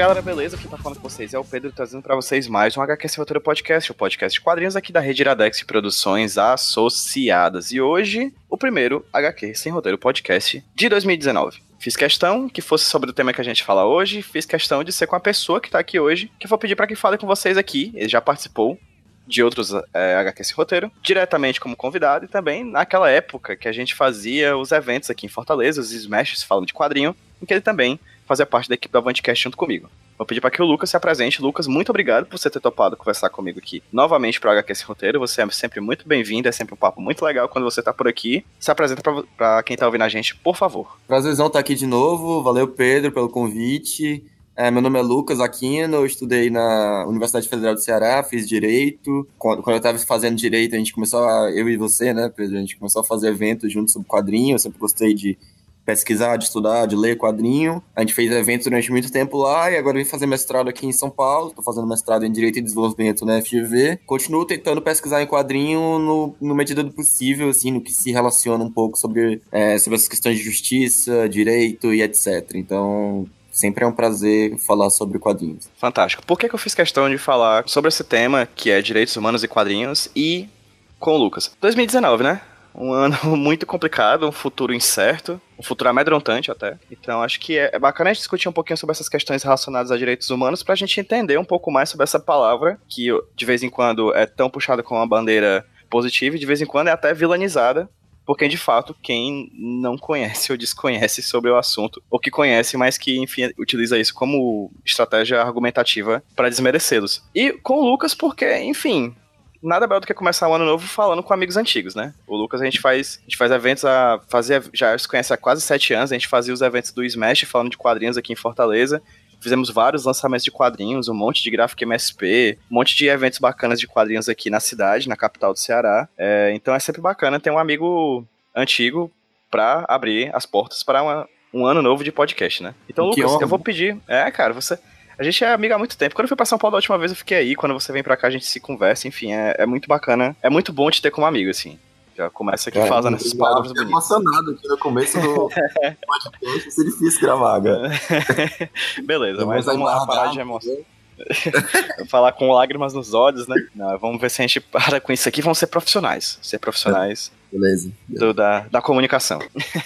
Galera, beleza? Quem tá falando com vocês é o Pedro, trazendo para vocês mais um HQ Sem Roteiro Podcast, o podcast de quadrinhos aqui da Rede Iradex Produções Associadas. E hoje, o primeiro HQ Sem Roteiro Podcast de 2019. Fiz questão que fosse sobre o tema que a gente fala hoje, fiz questão de ser com a pessoa que tá aqui hoje, que eu vou pedir para que fale com vocês aqui, ele já participou de outros é, HQ Sem Roteiro, diretamente como convidado e também naquela época que a gente fazia os eventos aqui em Fortaleza, os Smashes falando de quadrinho, em que ele também fazia parte da equipe do Avantcast junto comigo. Vou pedir para que o Lucas se apresente. Lucas, muito obrigado por você ter topado conversar comigo aqui novamente para o HQS Roteiro. Você é sempre muito bem-vindo, é sempre um papo muito legal quando você tá por aqui. Se apresenta para quem tá ouvindo a gente, por favor. Prazerzão estar tá aqui de novo. Valeu, Pedro, pelo convite. É, meu nome é Lucas Aquino, eu estudei na Universidade Federal do Ceará, fiz Direito. Quando, quando eu estava fazendo Direito, a gente começou a, eu e você, né, Pedro, a gente começou a fazer eventos juntos sobre quadrinho, eu sempre gostei de pesquisar, de estudar, de ler quadrinho. A gente fez eventos durante muito tempo lá e agora vim fazer mestrado aqui em São Paulo. Estou fazendo mestrado em Direito e Desenvolvimento na FGV. Continuo tentando pesquisar em quadrinho no, no medida do possível, assim, no que se relaciona um pouco sobre, é, sobre essas questões de justiça, direito e etc. Então, Sempre é um prazer falar sobre quadrinhos. Fantástico. Por que, que eu fiz questão de falar sobre esse tema, que é direitos humanos e quadrinhos, e com o Lucas? 2019, né? Um ano muito complicado, um futuro incerto, um futuro amedrontante até. Então acho que é, é bacana a gente discutir um pouquinho sobre essas questões relacionadas a direitos humanos para a gente entender um pouco mais sobre essa palavra que de vez em quando é tão puxada com uma bandeira positiva e de vez em quando é até vilanizada porque de fato quem não conhece ou desconhece sobre o assunto, ou que conhece, mas que enfim utiliza isso como estratégia argumentativa para desmerecê-los. E com o Lucas, porque, enfim, nada melhor do que começar o ano novo falando com amigos antigos, né? O Lucas, a gente faz, a gente faz eventos a fazer, já se conhece há quase sete anos, a gente fazia os eventos do Smash falando de quadrinhos aqui em Fortaleza. Fizemos vários lançamentos de quadrinhos, um monte de gráfico MSP, um monte de eventos bacanas de quadrinhos aqui na cidade, na capital do Ceará. É, então é sempre bacana ter um amigo antigo para abrir as portas para um ano novo de podcast, né? Então, Lucas, eu vou pedir. É, cara, você. A gente é amigo há muito tempo. Quando eu fui pra São Paulo da última vez, eu fiquei aí. Quando você vem pra cá, a gente se conversa. Enfim, é, é muito bacana. É muito bom te ter como amigo, assim. Já começa aqui é, fazendo essas palavras bonitas. emocionado aqui no começo do podcast. Ser difícil gravar, cara. Beleza, mas vamos lá, parar de emoção. falar com lágrimas nos olhos, né? Não, vamos ver se a gente para com isso aqui. Vamos ser profissionais. Ser profissionais. Beleza. Do, da, da comunicação.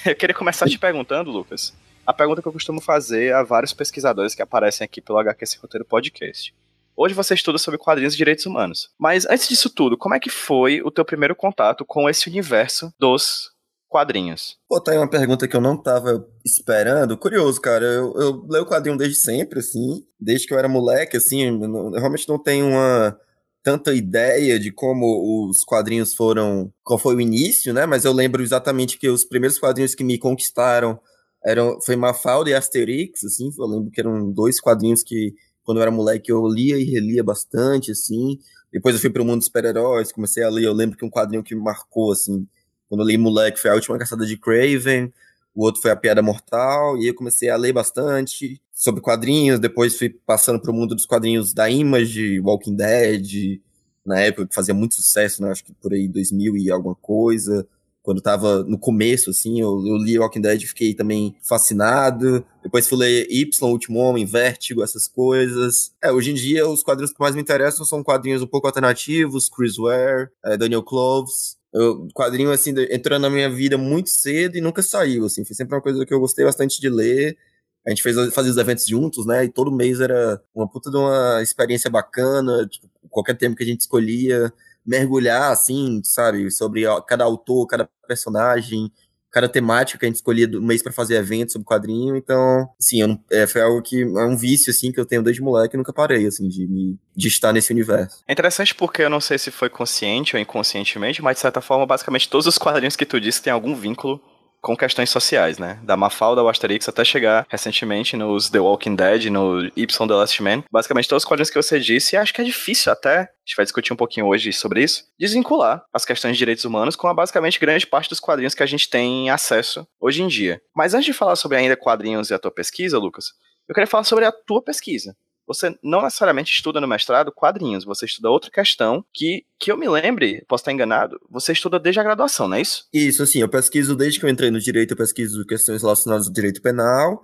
Eu queria começar te perguntando, Lucas a pergunta que eu costumo fazer a vários pesquisadores que aparecem aqui pelo HQS Roteiro Podcast. Hoje você estuda sobre quadrinhos e direitos humanos. Mas antes disso tudo, como é que foi o teu primeiro contato com esse universo dos quadrinhos? Pô, tá aí uma pergunta que eu não tava esperando. Curioso, cara. Eu, eu leio quadrinho desde sempre, assim. Desde que eu era moleque, assim. Eu realmente não tenho uma tanta ideia de como os quadrinhos foram. Qual foi o início, né? Mas eu lembro exatamente que os primeiros quadrinhos que me conquistaram eram, foi Mafalda e Asterix, assim, eu lembro que eram dois quadrinhos que, quando eu era moleque, eu lia e relia bastante, assim. Depois eu fui pro mundo dos super-heróis, comecei a ler, eu lembro que um quadrinho que me marcou, assim, quando eu li moleque, foi A Última Caçada de Craven, o outro foi A Piada Mortal, e eu comecei a ler bastante sobre quadrinhos, depois fui passando pro mundo dos quadrinhos da Image, Walking Dead, na época que fazia muito sucesso, né, acho que por aí 2000 e alguma coisa, quando tava no começo, assim, eu, eu li Walking Dead e fiquei também fascinado. Depois fui ler Y, Último Homem, Vértigo, essas coisas. É, hoje em dia os quadrinhos que mais me interessam são quadrinhos um pouco alternativos, Chris Ware, é, Daniel Cloves. O quadrinho, assim, entrou na minha vida muito cedo e nunca saiu, assim. Foi sempre uma coisa que eu gostei bastante de ler. A gente fez, fazia os eventos juntos, né? E todo mês era uma puta de uma experiência bacana. Tipo, qualquer tema que a gente escolhia, mergulhar, assim, sabe, sobre cada autor, cada personagem, cada temática que a gente escolhia do mês para fazer eventos sobre quadrinho. Então, sim, eu não, é, foi algo que é um vício, assim, que eu tenho desde moleque e nunca parei, assim, de, de estar nesse universo. É interessante porque eu não sei se foi consciente ou inconscientemente, mas de certa forma, basicamente todos os quadrinhos que tu disse têm algum vínculo com questões sociais, né? Da Mafalda ao Asterix até chegar recentemente nos The Walking Dead, no Y The Last Man. Basicamente, todos os quadrinhos que você disse, e acho que é difícil até, a gente vai discutir um pouquinho hoje sobre isso, desvincular as questões de direitos humanos com a basicamente grande parte dos quadrinhos que a gente tem acesso hoje em dia. Mas antes de falar sobre ainda quadrinhos e a tua pesquisa, Lucas, eu queria falar sobre a tua pesquisa você não necessariamente estuda no mestrado quadrinhos, você estuda outra questão que, que eu me lembre, posso estar enganado, você estuda desde a graduação, não é isso? Isso, assim, eu pesquiso desde que eu entrei no direito, eu pesquiso questões relacionadas ao direito penal,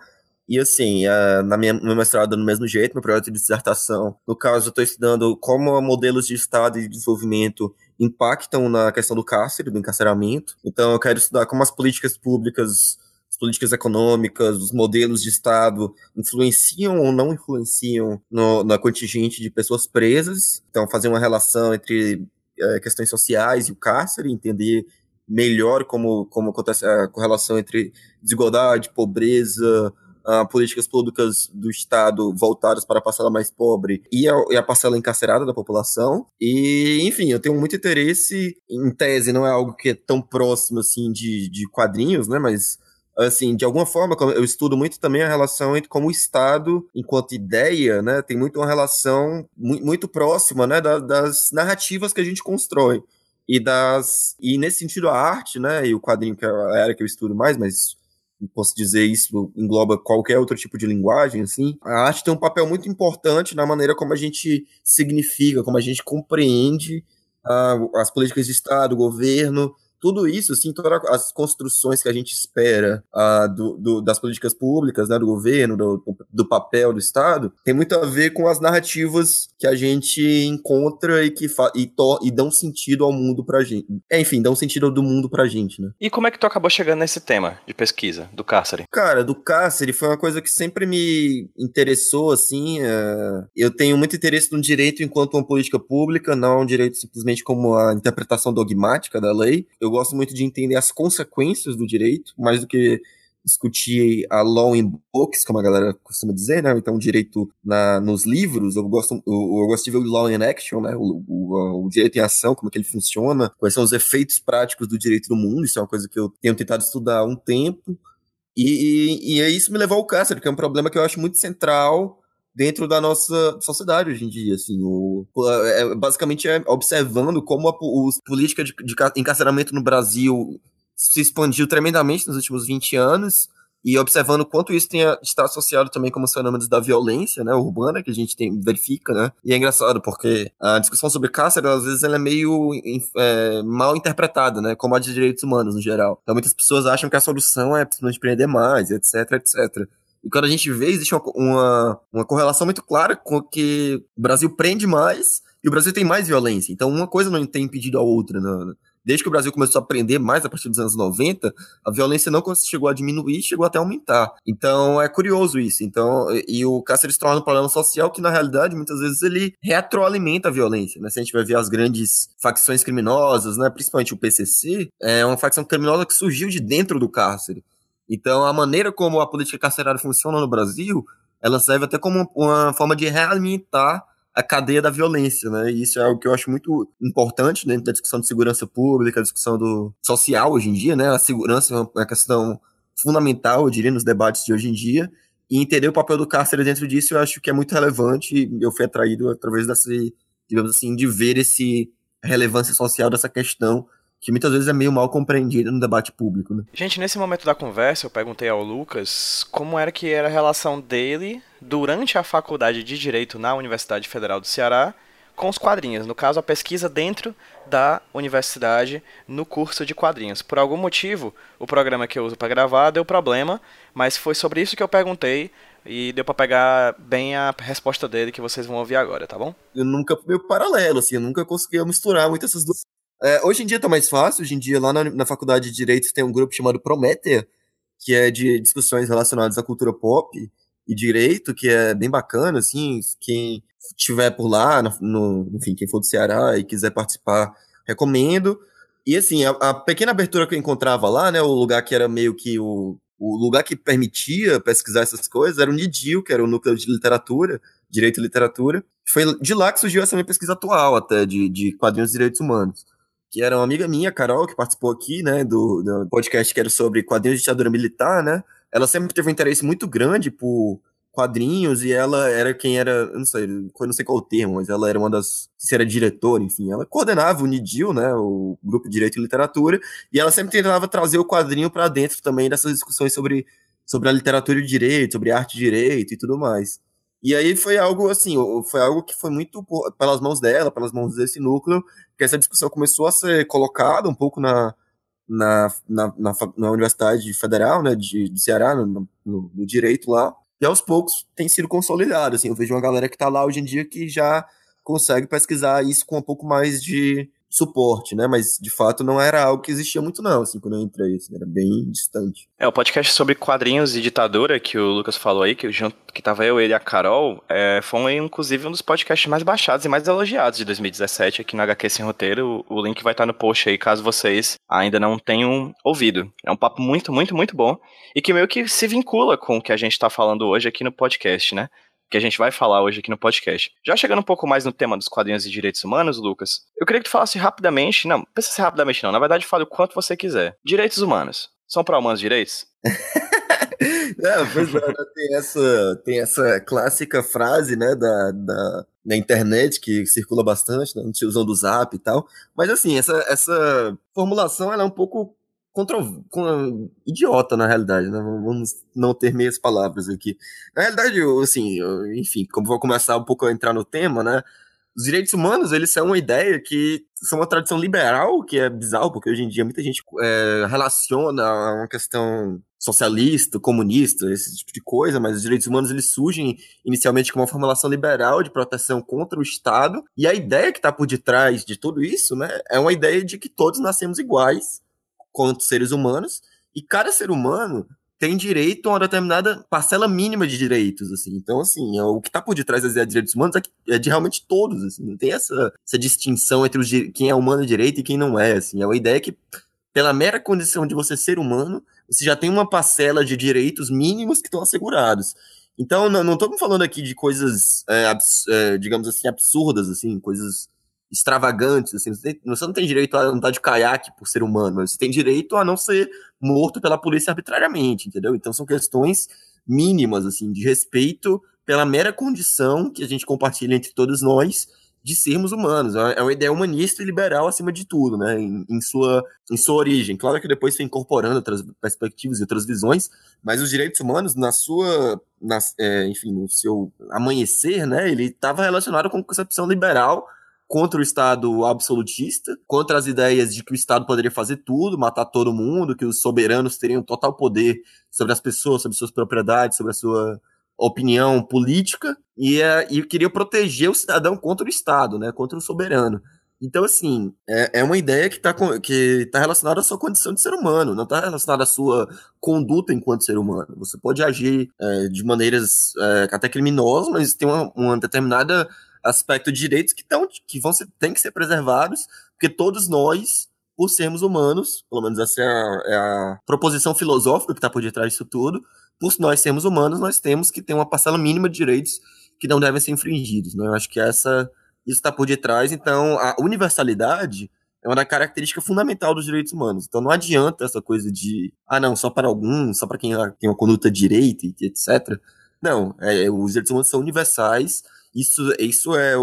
E assim, uh, na minha, no mestrado no mesmo jeito, meu projeto de dissertação, no caso, eu estou estudando como modelos de Estado e de desenvolvimento impactam na questão do cárcere, do encarceramento. Então, eu quero estudar como as políticas públicas, as políticas econômicas, os modelos de Estado influenciam ou não influenciam no, na contingente de pessoas presas. Então, fazer uma relação entre é, questões sociais e o cárcere, entender melhor como, como acontece a correlação entre desigualdade, pobreza, uh, políticas públicas do Estado voltadas para a parcela mais pobre e a, e a, parcela encarcerada da população. E, enfim, eu tenho muito interesse em tese, não é algo que é tão próximo assim de, de quadrinhos, né? Mas assim, de alguma forma, eu estudo muito também a relação entre como o Estado, enquanto ideia, né, tem muito uma relação muito, próxima, né, das, narrativas que a gente constrói e das e nesse sentido a arte, né, e o quadrinho que é a área que eu estudo mais, mas posso dizer isso engloba qualquer outro tipo de linguagem, assim, a arte tem um papel muito importante na maneira como a gente significa, como a gente compreende uh, as políticas de Estado, governo, tudo isso, assim, todas as construções que a gente espera uh, do, do, das políticas públicas, né, do governo, do, do papel do Estado, tem muito a ver com as narrativas que a gente encontra e que e, to e dão sentido ao mundo pra gente. É, enfim, dão sentido do mundo pra gente, né? E como é que tu acabou chegando nesse tema de pesquisa, do cárcere? Cara, do cárcere foi uma coisa que sempre me interessou, assim. Uh, eu tenho muito interesse no direito enquanto uma política pública, não um direito simplesmente como a interpretação dogmática da lei. Eu eu gosto muito de entender as consequências do direito, mais do que discutir a law in books, como a galera costuma dizer, né? Então, direito na, nos livros, eu gosto, eu, eu gosto de ver o law in action, né? O, o, o, direito em ação, como é que ele funciona, quais são os efeitos práticos do direito no mundo, isso é uma coisa que eu tenho tentado estudar há um tempo. E, e, e isso me levou ao câncer, que é um problema que eu acho muito central dentro da nossa sociedade hoje em dia, assim, o, é, basicamente é observando como a, política de, de encarceramento no Brasil se expandiu tremendamente nos últimos 20 anos, e observando quanto isso tem, está associado também com os fenômenos da violência, né, urbana, que a gente tem, verifica, né, e é engraçado, porque a discussão sobre cárcere, às vezes, ela é meio é, mal interpretada, né, como a de direitos humanos, no geral. Então, muitas pessoas acham que a solução é simplesmente prender mais, etc, etc. E quando a gente vê, existe uma, uma, uma correlação muito clara com que o Brasil prende mais e o Brasil tem mais violência. Então, uma coisa não tem impedido a outra. Né? Desde que o Brasil começou a prender mais a partir dos anos 90, a violência não chegou a diminuir, chegou até a aumentar. Então, é curioso isso. Então, e o cárcere se torna um problema social que, na realidade, muitas vezes ele retroalimenta a violência. Né? Se a gente vai ver as grandes facções criminosas, né? principalmente o PCC, é uma facção criminosa que surgiu de dentro do cárcere. Então, a maneira como a política carcerária funciona no Brasil, ela serve até como uma forma de realimentar a cadeia da violência, né? E isso é algo que eu acho muito importante dentro da discussão de segurança pública, discussão do social hoje em dia, né? A segurança é uma questão fundamental, eu diria, nos debates de hoje em dia. E entender o papel do cárcere dentro disso, eu acho que é muito relevante. Eu fui atraído através desse, digamos assim, de ver esse relevância social dessa questão que muitas vezes é meio mal compreendida no debate público. Né? Gente, nesse momento da conversa, eu perguntei ao Lucas como era que era a relação dele durante a faculdade de Direito na Universidade Federal do Ceará com os quadrinhos, no caso a pesquisa dentro da universidade no curso de quadrinhos. Por algum motivo, o programa que eu uso para gravar deu problema, mas foi sobre isso que eu perguntei e deu para pegar bem a resposta dele que vocês vão ouvir agora, tá bom? Eu nunca meio paralelo assim, eu nunca consegui misturar muito essas duas é, hoje em dia tá mais fácil, hoje em dia lá na, na faculdade de Direito tem um grupo chamado Prometer, que é de discussões relacionadas à cultura pop e direito, que é bem bacana, assim, quem estiver por lá, no, enfim, quem for do Ceará e quiser participar, recomendo. E assim, a, a, pequena abertura que eu encontrava lá, né, o lugar que era meio que o, o lugar que permitia pesquisar essas coisas era o NIDIL, que era o núcleo de literatura, direito e literatura. Foi de lá que surgiu essa minha pesquisa atual até, de, de quadrinhos direitos humanos que era uma amiga minha, Carol, que participou aqui, né, do, do podcast que era sobre quadrinhos de ditadura militar, né? Ela sempre teve um interesse muito grande por quadrinhos e ela era quem era, não sei, não sei qual o termo, mas ela era uma das, se era diretora, enfim, ela coordenava o NIDIL, né, o Grupo de Direito e Literatura, e ela sempre tentava trazer o quadrinho para dentro também dessas discussões sobre, sobre a literatura e o direito, sobre arte e direito e tudo mais. E aí foi algo assim, foi algo que foi muito pelas mãos dela, pelas mãos desse núcleo, que essa discussão começou a ser colocada um pouco na, na, na, na, na Universidade Federal, né, de, de Ceará, no, no, no, direito lá. e aos poucos tem sido consolidado, assim, eu vejo uma galera que está lá hoje em dia que já consegue pesquisar isso com um pouco mais de suporte, né? Mas de fato não era algo que existia muito, não, assim, quando eu entrei, assim, era bem distante. É, o podcast sobre quadrinhos e ditadura que o Lucas falou aí, que, junto, que tava eu, ele e a Carol, é, foi inclusive um dos podcasts mais baixados e mais elogiados de 2017 aqui no HQ Sem Roteiro. O, o link vai estar no post aí, caso vocês ainda não tenham ouvido. É um papo muito, muito, muito bom e que meio que se vincula com o que a gente tá falando hoje aqui no podcast, né? Que a gente vai falar hoje aqui no podcast. Já chegando um pouco mais no tema dos quadrinhos e direitos humanos, Lucas, eu queria que tu falasse rapidamente, não, precisa ser rapidamente não, na verdade fale o quanto você quiser. Direitos humanos. São para humanos direitos? Não, pois é, tem essa, tem essa clássica frase, né, da, da, da internet que circula bastante, né, usando o zap e tal. Mas assim, essa, essa formulação ela é um pouco contra, com, idiota, na realidade, né? Vamos não ter meias palavras aqui. Na realidade, assim, eu, enfim, como vou começar um pouco a entrar no tema, né? Os direitos humanos, eles são uma ideia que são uma tradição liberal, que é bizarro, porque hoje em dia muita gente é, relaciona a uma questão socialista, comunista, esse tipo de coisa, mas os direitos humanos eles surgem inicialmente com uma formulação liberal de proteção contra o Estado, e a ideia que está por detrás de tudo isso, né, é uma ideia de que todos nascemos iguais, quanto seres humanos, e cada ser humano tem direito a uma determinada parcela mínima de direitos, assim. Então, assim, é, o que está por detrás das direitos humanos é, é, de realmente todos, assim. Não tem essa, essa distinção entre os, quem é humano direito e quem não é, assim. É uma ideia que, pela mera condição de você ser humano, você já tem uma parcela de direitos mínimos que estão assegurados. Então, não estamos falando aqui de coisas, é, é, digamos assim, absurdas, assim, coisas extravagantes, assim, você, tem, você não tem direito a andar de caiaque por ser humano, mas você tem direito a não ser morto pela polícia arbitrariamente, entendeu? Então são questões mínimas, assim, de respeito pela mera condição que a gente compartilha entre todos nós de sermos humanos. É, é uma ideia humanista e liberal acima de tudo, né? Em, em, sua, em sua origem. Claro que depois foi incorporando outras perspectivas e outras visões, mas os direitos humanos, na sua, na, é, enfim, no seu amanhecer, né? Ele estava relacionado com a concepção liberal contra o Estado absolutista, contra as ideias de que o Estado poderia fazer tudo, matar todo mundo, que os soberanos teriam total poder sobre as pessoas, sobre suas propriedades, sobre a sua opinião política, e, é, e queria proteger o cidadão contra o Estado, né, contra o soberano. Então, assim, é, é uma ideia que está que tá relacionada à sua condição de ser humano, não está relacionada à sua conduta enquanto ser humano. Você pode agir é, de maneiras é, até criminosas, mas tem uma, uma determinada aspecto de direitos que, tão, que vão ser, tem que ser preservados, porque todos nós, por sermos humanos, pelo menos essa é a, é a proposição filosófica que está por detrás disso tudo, por nós sermos humanos, nós temos que ter uma parcela mínima de direitos que não devem ser infringidos. Né? Eu acho que essa isso está por detrás. Então, a universalidade é uma característica fundamental dos direitos humanos. Então, não adianta essa coisa de, ah, não, só para alguns, só para quem tem uma conduta direita, etc. Não, é, os direitos humanos são universais isso, isso é o,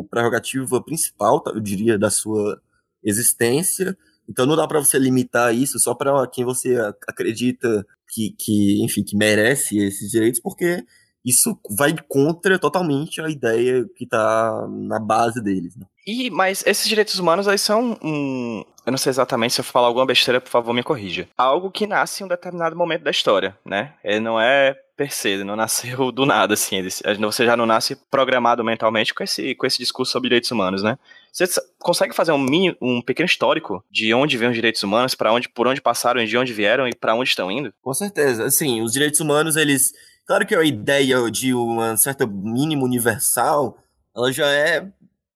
o prerrogativa principal, tá, eu diria, da sua existência. Então não dá para você limitar isso só para quem você acredita que, que, enfim, que merece esses direitos, porque isso vai contra totalmente a ideia que está na base deles. Né? E, mas esses direitos humanos aí são um. Eu não sei exatamente se eu falar alguma besteira, por favor, me corrija. Algo que nasce em um determinado momento da história, né? Ele não é per se, ele não nasceu do nada, assim. Ele, você já não nasce programado mentalmente com esse, com esse discurso sobre direitos humanos, né? Você consegue fazer um, mini, um pequeno histórico de onde vêm os direitos humanos, para onde, por onde passaram, de onde vieram e para onde estão indo? Com certeza. Assim, os direitos humanos, eles. Claro que a ideia de uma certa mínimo universal, ela já é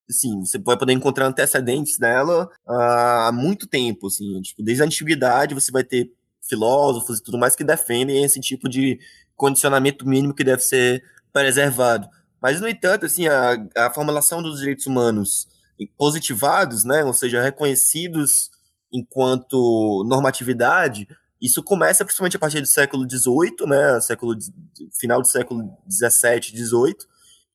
assim, você vai poder encontrar antecedentes dela há muito tempo, assim, tipo, desde a antiguidade você vai ter filósofos e tudo mais que defendem esse tipo de condicionamento mínimo que deve ser preservado. Mas, no entanto, assim, a, a formulação dos direitos humanos positivados, né, ou seja, reconhecidos enquanto normatividade, isso começa principalmente a partir do século XVIII, né, século, final do século XVII, XVIII,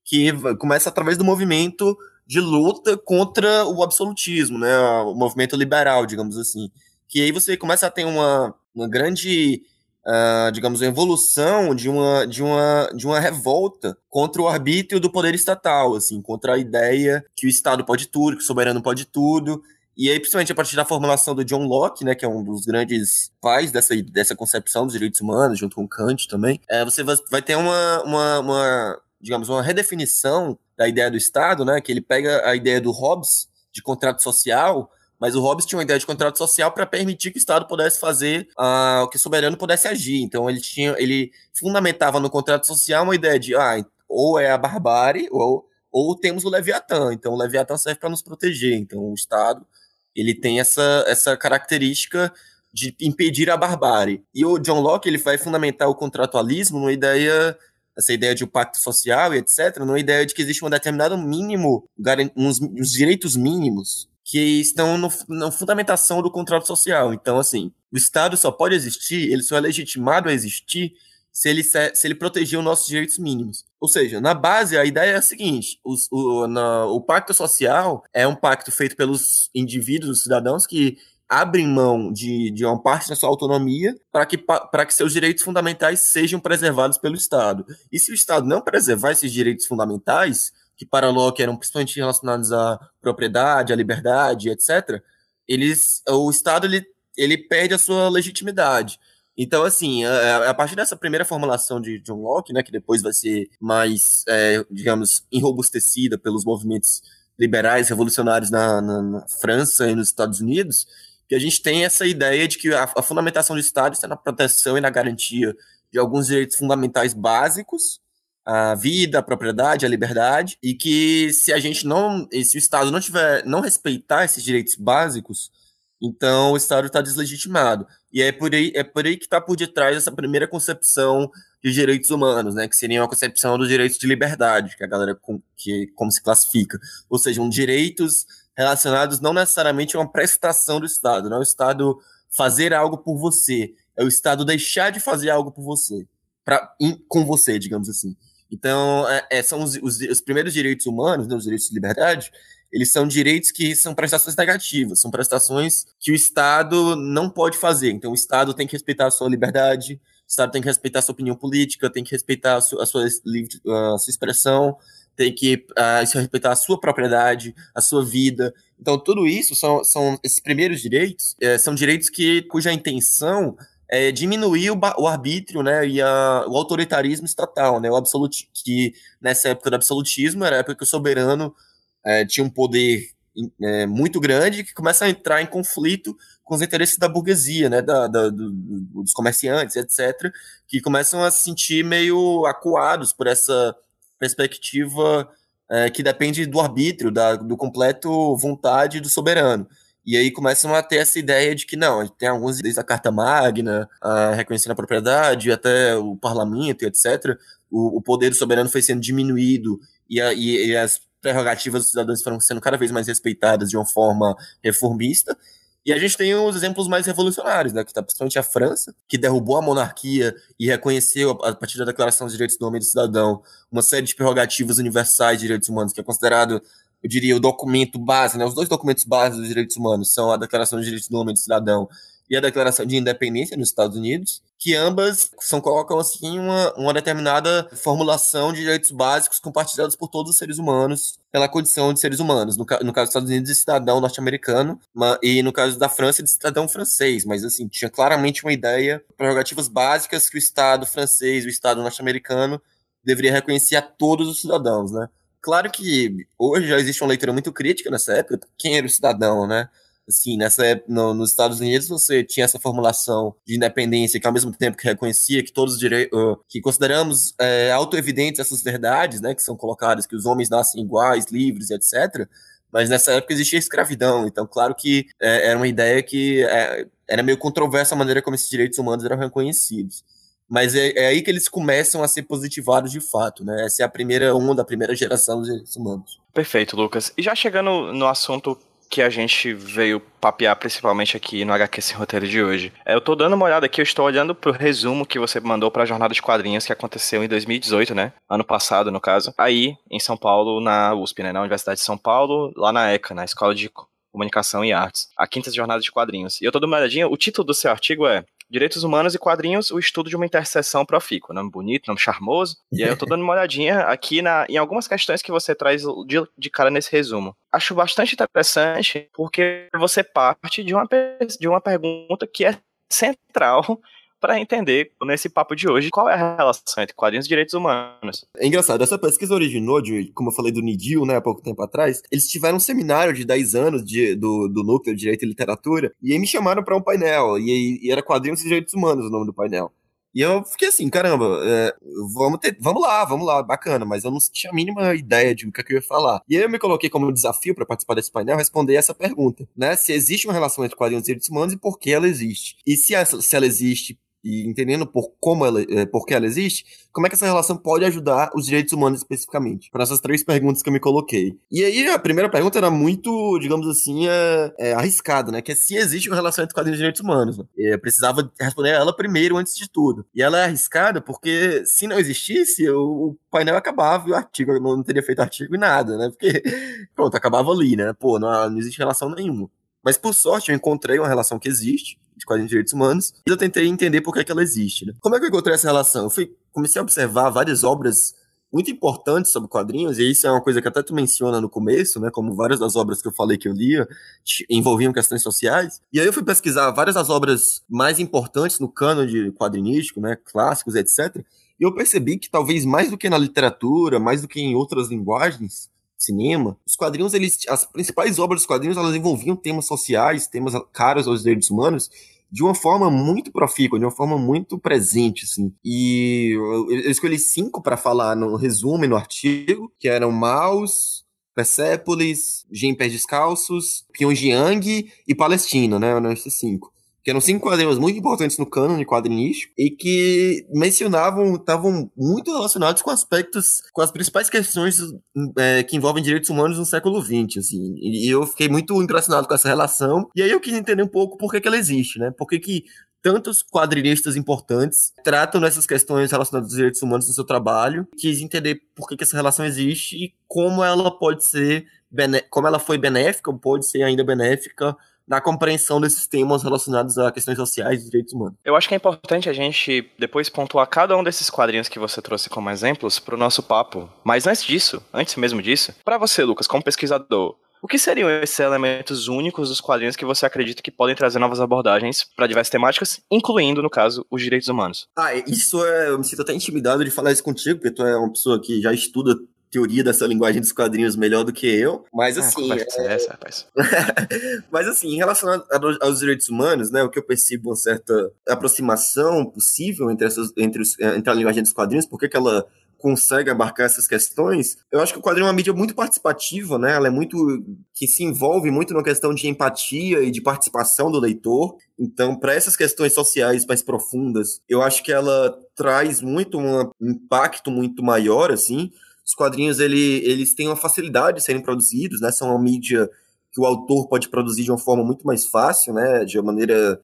que começa através do movimento de luta contra o absolutismo, né, o movimento liberal, digamos assim. Que aí você começa a ter uma, uma grande uh, digamos, a evolução de uma, de, uma, de uma revolta contra o arbítrio do poder estatal, assim, contra a ideia que o Estado pode tudo, que o soberano pode tudo, E aí, principalmente a partir da formulação do John Locke, né, que é um dos grandes pais dessa, dessa concepção dos direitos humanos, junto com Kant também, é, você vai ter uma, uma, uma, digamos, uma redefinição da ideia do Estado, né, que ele pega a ideia do Hobbes de contrato social, mas o Hobbes tinha uma ideia de contrato social para permitir que o Estado pudesse fazer uh, o que o soberano pudesse agir. Então ele tinha, ele fundamentava no contrato social uma ideia de ah, ou é a barbárie ou ou temos o Leviatã. Então o Leviatã serve para nos proteger. Então o Estado ele tem essa, essa característica de impedir a barbárie. E o John Locke ele vai fundamentar o contratualismo numa ideia, essa ideia de um pacto social e etc., numa ideia de que existe um determinado mínimo, uns, uns direitos mínimos que estão no, na fundamentação do contrato social. Então, assim, o Estado só pode existir, ele só é legitimado a existir se ele, se, ele proteger os nossos direitos mínimos. Ou seja, na base, a ideia é a seguinte: o, na, o pacto social é um pacto feito pelos indivíduos, os cidadãos, que abrem mão de, de uma parte da sua autonomia para que, para que seus direitos fundamentais sejam preservados pelo Estado. E se o Estado não preservar esses direitos fundamentais, que para Locke eram principalmente relacionados à propriedade, à liberdade, etc., eles, o Estado ele, ele perde a sua legitimidade. Então, assim, a, a, partir dessa primeira formulação de John Locke, né, que depois vai ser mais, é, digamos, enrobustecida pelos movimentos liberais revolucionários na, na, na, França e nos Estados Unidos, que a gente tem essa ideia de que a, a fundamentação do Estado está na proteção e na garantia de alguns direitos fundamentais básicos, a vida, a propriedade, a liberdade, e que se a gente não, se o Estado não tiver, não respeitar esses direitos básicos, então o Estado está deslegitimado. E é por aí, é por aí que está por detrás essa primeira concepção de direitos humanos, né? Que seria uma concepção dos direitos de liberdade, que a galera com, que como se classifica. Ou seja, um direitos relacionados não necessariamente a uma prestação do Estado, não é o Estado fazer algo por você, é o Estado deixar de fazer algo por você, pra, in, com você, digamos assim. Então, é, é, são os, os, os, primeiros direitos humanos, né, os direitos de liberdade, eles são direitos que são prestações negativas, são prestações que o Estado não pode fazer. Então, o Estado tem que respeitar a sua liberdade, o Estado tem que respeitar a sua opinião política, tem que respeitar a sua, a sua, a sua expressão, tem que uh, respeitar a sua propriedade, a sua vida. Então, tudo isso são, são esses primeiros direitos, é, são direitos que, cuja intenção é diminuir o, o arbítrio né, e a, o autoritarismo estatal, né, o absoluti que nessa época do absolutismo era a época que o soberano é, tinha um poder é, muito grande que começa a entrar em conflito com os interesses da burguesia, né, da, da do, dos comerciantes, etc., que começam a se sentir meio acuados por essa perspectiva é, que depende do arbítrio, da, do completo vontade do soberano. E aí começam a ter essa ideia de que não, tem alguns, desde a Carta Magna, a reconhecendo a propriedade, até o parlamento, etc., o, o poder soberano foi sendo diminuído e, a, e, e as prerrogativas dos cidadãos foram sendo cada vez mais respeitadas de uma forma reformista. E a gente tem os exemplos mais revolucionários, né, que está principalmente a França, que derrubou a monarquia e reconheceu, a partir da Declaração dos Direitos do Homem e do Cidadão, uma série de prerrogativas universais de direitos humanos, que é considerado, eu diria, o documento base, né, os dois documentos básicos dos direitos humanos são a Declaração dos Direitos do Homem e do Cidadão e a Declaração de Independência nos Estados Unidos, que ambas são, colocam assim uma, uma determinada formulação de direitos básicos compartilhados por todos os seres humanos pela condição de seres humanos. No, no caso dos Estados Unidos, de cidadão norte-americano, e no caso da França, de cidadão francês. Mas, assim, tinha claramente uma ideia, prerrogativas básicas que o Estado francês, o Estado norte-americano, deveria reconhecer a todos os cidadãos, né? Claro que hoje já existe uma leitura muito crítica nessa época, quem era o cidadão, né? assim, nessa época, no, nos Estados Unidos você tinha essa formulação de independência que ao mesmo tempo que reconhecia que todos os direitos, uh, que consideramos é, autoevidentes essas verdades, né, que são colocadas, que os homens nascem iguais, livres, etc., mas nessa época existia escravidão, então claro que é, era uma ideia que é, era meio controversa a maneira como esses direitos humanos eram reconhecidos. Mas é, é, aí que eles começam a ser positivados de fato, né? Essa é a primeira onda, a primeira geração dos direitos humanos. Perfeito, Lucas. E já chegando no assunto que a gente veio papear principalmente aqui no HQ Sem Roteiro de hoje. É, eu tô dando uma olhada aqui, eu estou olhando pro resumo que você mandou pra Jornada de Quadrinhos que aconteceu em 2018, né? Ano passado, no caso. Aí, em São Paulo, na USP, né? Na Universidade de São Paulo, lá na ECA, na Escola de Comunicação e Artes. A quinta jornada de quadrinhos. E eu tô dando uma olhadinha, o título do seu artigo é Direitos Humanos e Quadrinhos, o estudo de uma interseção profícua. Nome bonito, nome charmoso. E aí eu tô dando uma olhadinha aqui na, em algumas questões que você traz de, de cara nesse resumo. Acho bastante interessante porque você parte de uma, de uma pergunta que é central para entender nesse papo de hoje qual é a relação entre quadrinhos e direitos humanos. É engraçado, essa pesquisa originou de, como eu falei do NIDIL, né, há pouco tempo atrás, eles tiveram um seminário de 10 anos de, do, do núcleo de Direito e Literatura, e aí me chamaram para um painel, e, e era quadrinhos e direitos humanos o nome do painel. E eu fiquei assim, caramba, é, vamos, ter, vamos lá, vamos lá, bacana, mas eu não tinha a mínima ideia de o que, eu ia falar. E aí eu me coloquei como desafio para participar desse painel responder essa pergunta, né? Se existe uma relação entre quadrinhos e direitos humanos e por que ela existe. E se, essa, se ela existe e entendendo por como ela, é, por que ela existe, como é que essa relação pode ajudar os direitos humanos especificamente? Para essas três perguntas que eu me coloquei. E aí a primeira pergunta era muito, digamos assim, é, é arriscada, né? Que é se existe uma relação entre quadrinhos e direitos humanos. Né? Eu precisava responder ela primeiro antes de tudo. E ela é arriscada porque se não existisse, o, painel acabava e o artigo eu não teria feito artigo e nada, né? Porque pronto, acabava ali, né? Pô, não, não existe relação nenhuma. Mas por sorte eu encontrei uma relação que existe de quadrinhos de direitos humanos e eu tentei entender por que, é que ela existe. Né? Como é que eu encontrei essa relação? Eu fui, comecei a observar várias obras muito importantes sobre quadrinhos, e isso é uma coisa que até tu menciona no começo, né, como várias das obras que eu falei que eu lia envolviam questões sociais. E aí eu fui pesquisar várias das obras mais importantes no cano de quadrinístico, né, clássicos, etc. E eu percebi que talvez mais do que na literatura, mais do que em outras linguagens, cinema, os quadrinhos, eles, as principais obras dos quadrinhos, elas envolviam temas sociais, temas caros aos direitos humanos, de uma forma muito profícua, de uma forma muito presente, assim. E eu, escolhi cinco para falar no resumo e no artigo, que eram Maus, Persépolis, Jim Pés Descalços, Pyongyang e Palestina, né? Esses cinco que eram cinco quadrinhos muito importantes no cânone quadrinístico e que mencionavam, estavam muito relacionados com aspectos, com as principais questões é, que envolvem direitos humanos no século XX, assim. E eu fiquei muito impressionado com essa relação. E aí eu quis entender um pouco por que, que ela existe, né? Por que, que tantos quadrinistas importantes tratam dessas questões relacionadas aos direitos humanos no seu trabalho, quis entender por que, que essa relação existe e como ela pode ser, como ela foi benéfica, ou pode ser ainda benéfica na compreensão desses temas relacionados a questões sociais e direitos humanos. Eu acho que é importante a gente depois pontuar cada um desses quadrinhos que você trouxe como exemplos para o nosso papo. Mas antes disso, antes mesmo disso, para você, Lucas, como pesquisador, o que seriam esses elementos únicos dos quadrinhos que você acredita que podem trazer novas abordagens para diversas temáticas, incluindo, no caso, os direitos humanos? Ah, isso é. Eu me sinto até intimidado de falar isso contigo, porque tu é uma pessoa que já estuda teoria dessa linguagem dos quadrinhos melhor do que eu, mas ah, assim... É... Essa, rapaz. mas assim, em relação aos direitos humanos, né, o que eu percebo uma certa aproximação possível entre, essas, entre, os, entre a linguagem dos quadrinhos, porque que ela consegue abarcar essas questões, eu acho que o quadrinho é uma mídia muito participativa, né? Ela é muito que se envolve muito na questão de empatia e de participação do leitor. Então, para essas questões sociais mais profundas, eu acho que ela traz muito um impacto muito maior, assim os quadrinhos ele, eles têm uma facilidade de serem produzidos, né? São uma mídia que o autor pode produzir de uma forma muito mais fácil, né? De uma maneira,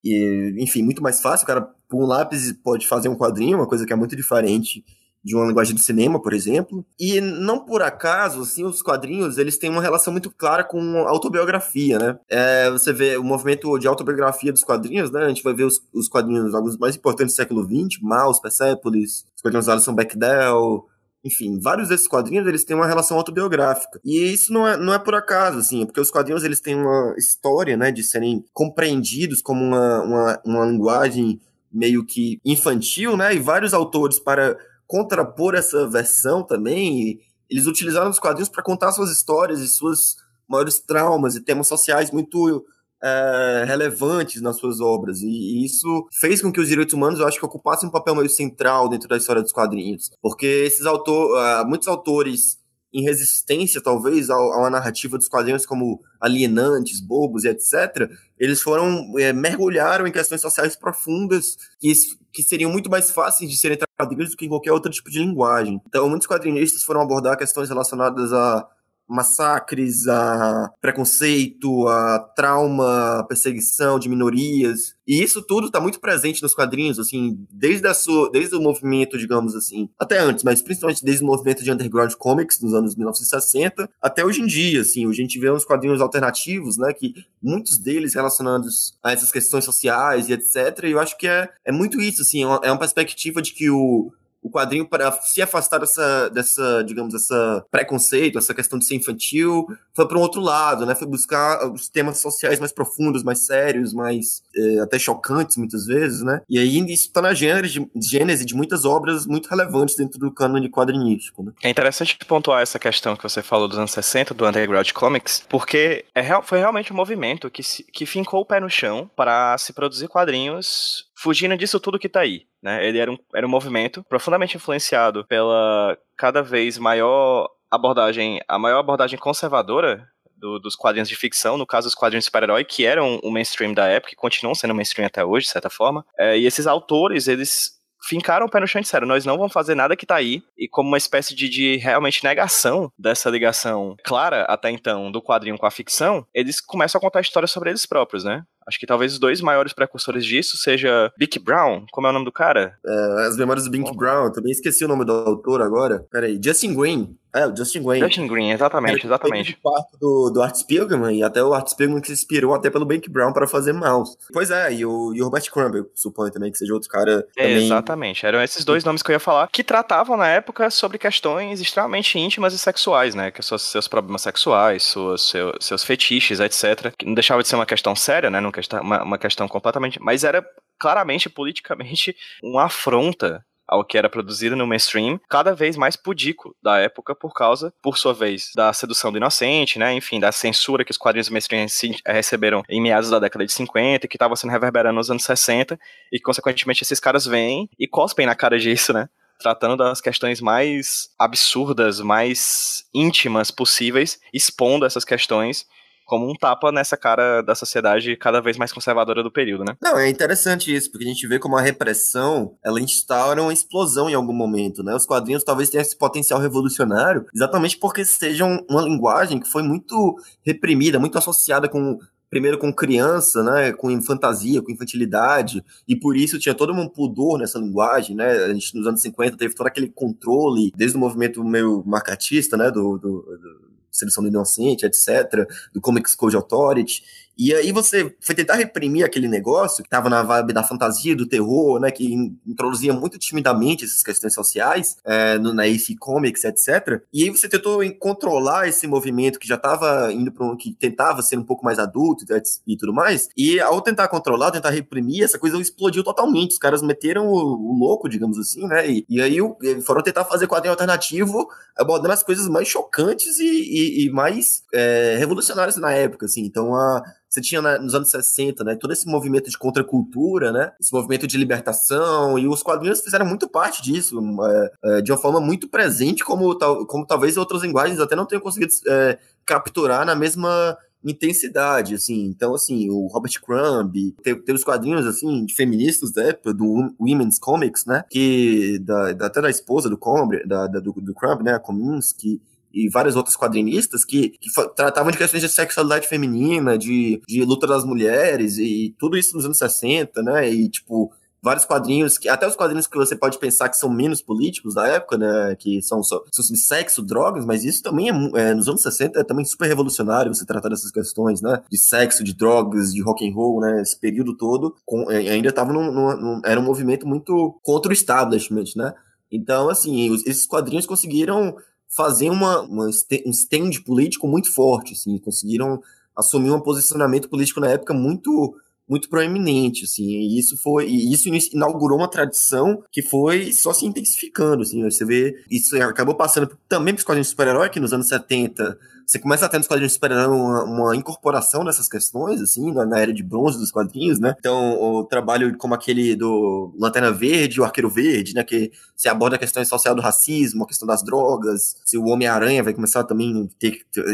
enfim, muito mais fácil. O cara, com um lápis, pode fazer um quadrinho, uma coisa que é muito diferente de uma linguagem de cinema, por exemplo. E não por acaso, assim, os quadrinhos, eles têm uma relação muito clara com autobiografia, né? É, você vê o movimento de autobiografia dos quadrinhos, né? A gente vai ver os, os quadrinhos, alguns mais importantes do século XX, Maus, Persepolis, os quadrinhos da Alison Bechdel, enfim, vários desses quadrinhos eles têm uma relação autobiográfica. E isso não é, não é por acaso, assim, é porque os quadrinhos eles têm uma história, né, de serem compreendidos como uma, uma, uma linguagem meio que infantil, né, e vários autores para contrapor essa versão também, eles utilizaram os quadrinhos para contar suas histórias e suas maiores traumas e temas sociais muito é, relevantes nas suas obras. E, e, isso fez com que os direitos humanos, eu acho que ocupassem um papel meio central dentro da história dos quadrinhos. Porque esses autores, uh, muitos autores em resistência, talvez, a uma narrativa dos quadrinhos como alienantes, bobos e etc., eles foram, é, mergulharam em questões sociais profundas que, que seriam muito mais fáceis de serem traduzidas do que em qualquer outro tipo de linguagem. Então, muitos quadrinistas foram abordar questões relacionadas a massacres, a preconceito, a trauma, a perseguição de minorias. E isso tudo está muito presente nos quadrinhos, assim, desde, a sua, desde o movimento, digamos assim, até antes, mas principalmente desde o movimento de underground comics nos anos 1960 até hoje em dia, assim, hoje a gente vê uns quadrinhos alternativos, né, que muitos deles relacionados a essas questões sociais e etc. E eu acho que é, é muito isso, assim, é uma, é perspectiva de que o o quadrinho para se afastar dessa, dessa, digamos, essa preconceito, essa questão de ser infantil, foi para um outro lado, né? Foi buscar os temas sociais mais profundos, mais sérios, mais é, até chocantes muitas vezes, né? E aí isso está na gênese de, gênese de muitas obras muito relevantes dentro do cânone quadrinístico. Né? É interessante pontuar essa questão que você falou dos anos 60, do underground comics, porque é, foi realmente um movimento que, se, que fincou o pé no chão para se produzir quadrinhos fugindo disso tudo que tá aí. Né? Ele era um, era um movimento profundamente influenciado pela cada vez maior abordagem, a maior abordagem conservadora do, dos quadrinhos de ficção, no caso os quadrinhos de super-herói, que eram o mainstream da época e continuam sendo mainstream até hoje, de certa forma. É, e esses autores, eles fincaram o pé no chão e disseram: nós não vamos fazer nada que tá aí. E como uma espécie de, de realmente negação dessa ligação clara até então do quadrinho com a ficção, eles começam a contar histórias sobre eles próprios, né? Acho que talvez os dois maiores precursores disso seja Bick Brown, como é o nome do cara? É, as memórias do Bick oh. Brown, também esqueci o nome do autor agora. Peraí, Justin Green. É, o Justin Green. Justin Green, exatamente, exatamente. parte do, do Art Spiegelman, e até o Art Spiegelman que se inspirou até pelo Bick Brown para fazer Mouse. Pois é, e o, e o Robert Crumb, eu suponho também que seja outro cara é, também... Exatamente, eram esses dois nomes que eu ia falar, que tratavam na época sobre questões extremamente íntimas e sexuais, né, que são seus problemas sexuais, suas, seus, seus fetiches, etc. Que não deixava de ser uma questão séria, né, uma, uma questão questão completamente. Mas era claramente, politicamente, uma afronta ao que era produzido no mainstream, cada vez mais pudico da época por causa, por sua vez, da sedução do inocente, né, enfim, da censura que os quadrinhos mainstream receberam em meados da década de 50 e que estava sendo reverberando nos anos 60 e consequentemente esses caras vêm e cospem na cara disso, né, tratando das questões mais absurdas, mais íntimas possíveis, expondo essas questões como um tapa nessa cara da sociedade cada vez mais conservadora do período, né? Não, é interessante isso, porque a gente vê como a repressão, ela instaura uma explosão em algum momento, né? Os quadrinhos talvez tenham esse potencial revolucionário, exatamente porque sejam uma linguagem que foi muito reprimida, muito associada com primeiro com criança, né, com fantasia, com infantilidade, e por isso tinha todo um pudor nessa linguagem, né, a gente nos anos 50 teve todo aquele controle, desde o movimento meio marcatista, né, do, do, do Seleção do Inocente, etc., do Comics Code Authority, e aí você foi tentar reprimir aquele negócio que estava na vibe da fantasia, do terror, né? Que introduzia muito timidamente essas questões sociais é, no, na AC Comics, etc. E aí você tentou controlar esse movimento que já estava indo para um que tentava ser um pouco mais adulto e tudo mais. E ao tentar controlar, tentar reprimir, essa coisa explodiu totalmente. Os caras meteram o, o louco, digamos assim, né? E, e aí foram tentar fazer quadrinho alternativo, abordando as coisas mais chocantes e, e, e mais é, revolucionárias na época, assim. Então a você tinha nos anos 60, né, todo esse movimento de contracultura, né, esse movimento de libertação, e os quadrinhos fizeram muito parte disso, é, é, de uma forma muito presente, como, tal, como talvez outras linguagens até não tenham conseguido é, capturar na mesma intensidade, assim. Então, assim, o Robert Crumb, teve os quadrinhos, assim, de feministas da época, do Women's Comics, né, que, da, da até da esposa do Crumb, da, da do, do Crumb, né, a Kominsky, e várias outras quadrinistas que, que tratavam de questões de sexualidade feminina, de, de luta das mulheres e tudo isso nos anos 60, né? E, tipo, vários quadrinhos, que até os quadrinhos que você pode pensar que são menos políticos da época, né, que são, só, são sexo, drogas, mas isso também é, é, nos anos 60 é também super revolucionário você tratar dessas questões, né, de sexo, de drogas, de rock and roll, né, esse período todo, com, é, ainda estava num, num, num, era um movimento muito contra o establishment, né, então, assim, esses quadrinhos conseguiram fazer uma, uma, um stand político muito forte, assim, conseguiram assumir um posicionamento político na época muito muito proeminente, assim, e isso foi, e isso inaugurou uma tradição que foi só se intensificando, assim, você vê, isso acabou passando também para os quadrinhos de super-herói, que nos anos 70 você começa a ter nos quadrinhos de super-herói uma, uma, incorporação dessas questões, assim, na, na, era de bronze dos quadrinhos, né, então o trabalho como aquele do Lanterna Verde, o Arqueiro Verde, né, que se aborda a questão social do racismo, a questão das drogas, se o Homem-Aranha vai começar também a ter, ter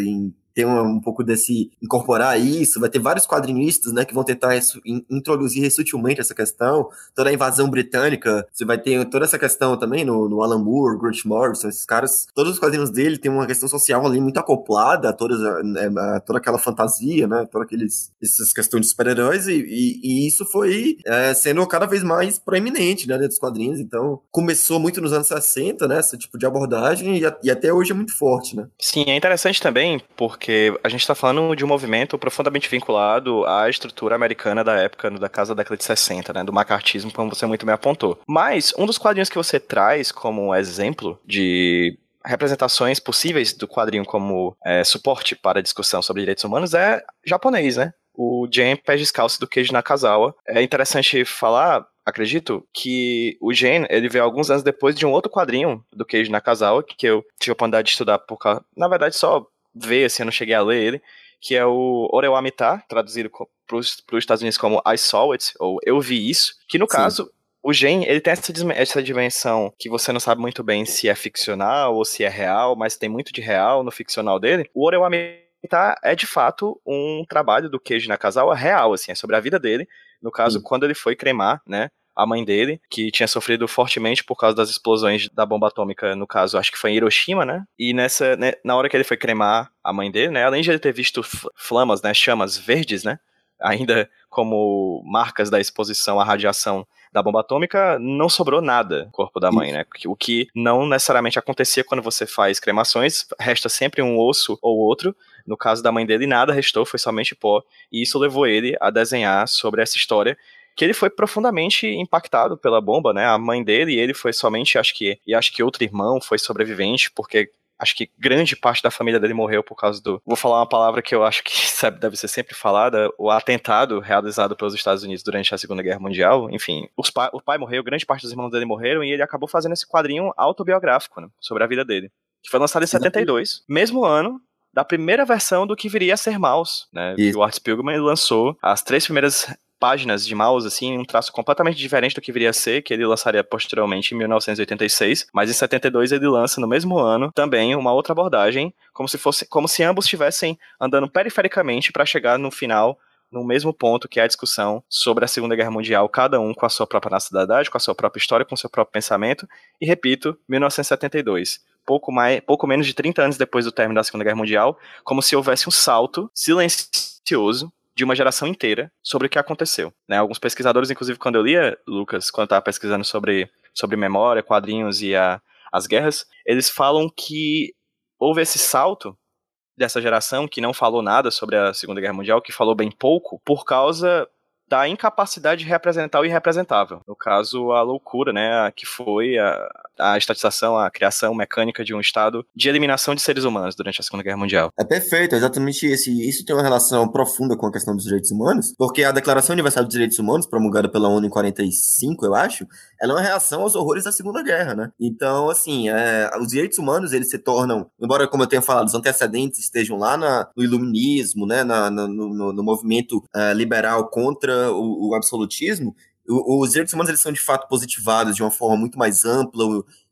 ter um, um, pouco desse incorporar isso, vai ter vários quadrinistas, né, que vão tentar introduzir sutilmente essa questão, toda a invasão britânica, você vai ter toda essa questão também no, no Alan Moore, Grant Morrison, esses caras, todos os quadrinhos dele tem uma questão social ali muito acoplada a, todas, a, né, a toda aquela fantasia, né, todas aqueles, essas questões de super-heróis e, e, e, isso foi é, sendo cada vez mais proeminente, né, dentro dos quadrinhos, então começou muito nos anos 60, né, esse tipo de abordagem e, e até hoje é muito forte, né. Sim, é interessante também porque a gente está falando de um movimento profundamente vinculado à estrutura americana da época, da casa da década de 60, né, do macartismo, como você muito bem apontou. Mas um dos quadrinhos que você traz como exemplo de representações possíveis do quadrinho como é, suporte para a discussão sobre direitos humanos é japonês, né? O Jen Pés Descalço do Keiji Nakazawa. É interessante falar, acredito, que o Jen, ele veio alguns anos depois de um outro quadrinho do Keiji Nakazawa, que eu tive a oportunidade de estudar por causa... Na verdade, só ver, assim, eu não cheguei a ler ele, que é o Orewamita, traduzido para os Estados Unidos como I Saw It, ou Eu Vi Isso, que no Sim. caso o Gen, ele tem essa, essa dimensão que você não sabe muito bem se é ficcional ou se é real, mas tem muito de real no ficcional dele. O Orewamita é de fato um trabalho do Keiji Nakazawa real, assim, é sobre a vida dele. No caso, Sim. quando ele foi cremar, né, a mãe dele, que tinha sofrido fortemente por causa das explosões da bomba atômica, no caso, acho que foi em Hiroshima, né? E nessa, né, na hora que ele foi cremar a mãe dele, né, além de ele ter visto flamas, né, chamas verdes, né, ainda como marcas da exposição à radiação da bomba atômica, não sobrou nada no corpo da mãe, né? O que não necessariamente acontecia quando você faz cremações, resta sempre um osso ou outro. No caso da mãe dele, nada restou, foi somente pó. E isso levou ele a desenhar sobre essa história que ele foi profundamente impactado pela bomba, né? A mãe dele e ele foi somente, acho que, e acho que outro irmão foi sobrevivente, porque acho que grande parte da família dele morreu por causa do. Vou falar uma palavra que eu acho que sabe, deve ser sempre falada: o atentado realizado pelos Estados Unidos durante a Segunda Guerra Mundial. Enfim, pa o pai morreu, grande parte dos irmãos dele morreram, e ele acabou fazendo esse quadrinho autobiográfico né, sobre a vida dele. Que foi lançado em 72, mesmo ano da primeira versão do que viria a ser Mouse, né? Que o Art Spiegelman lançou as três primeiras páginas de mouse, assim, um traço completamente diferente do que viria a ser, que ele lançaria posteriormente em 1986, mas em 72 ele lança no mesmo ano também uma outra abordagem, como se fosse, como se ambos estivessem andando perifericamente para chegar no final no mesmo ponto que é a discussão sobre a Segunda Guerra Mundial, cada um com a sua própria nacionalidade, com a sua própria história, com o seu próprio pensamento, e repito, 1972 pouco, mais, pouco menos de 30 anos depois do término da Segunda Guerra Mundial, como se houvesse um salto silencioso de uma geração inteira sobre o que aconteceu. Né? Alguns pesquisadores, inclusive, quando eu lia, Lucas, quando eu estava pesquisando sobre, sobre memória, quadrinhos e a, as guerras, eles falam que houve esse salto dessa geração que não falou nada sobre a Segunda Guerra Mundial, que falou bem pouco, por causa da incapacidade de representar o irrepresentável. No caso, a loucura, né, que foi a, a estatização, a criação mecânica de um Estado de eliminação de seres humanos durante a Segunda Guerra Mundial. É perfeito, exatamente esse. Isso tem uma relação profunda com a questão dos direitos humanos, porque a Declaração Universal dos Direitos Humanos, promulgada pela ONU em 45, eu acho, ela é uma reação aos horrores da Segunda Guerra, né? Então, assim, é, os direitos humanos, eles se tornam, embora, como eu tenha falado, os antecedentes estejam lá na, no iluminismo, né, na, no, no, no, movimento uh, liberal contra o, o absolutismo, os direitos humanos eles são de fato positivados de uma forma muito mais ampla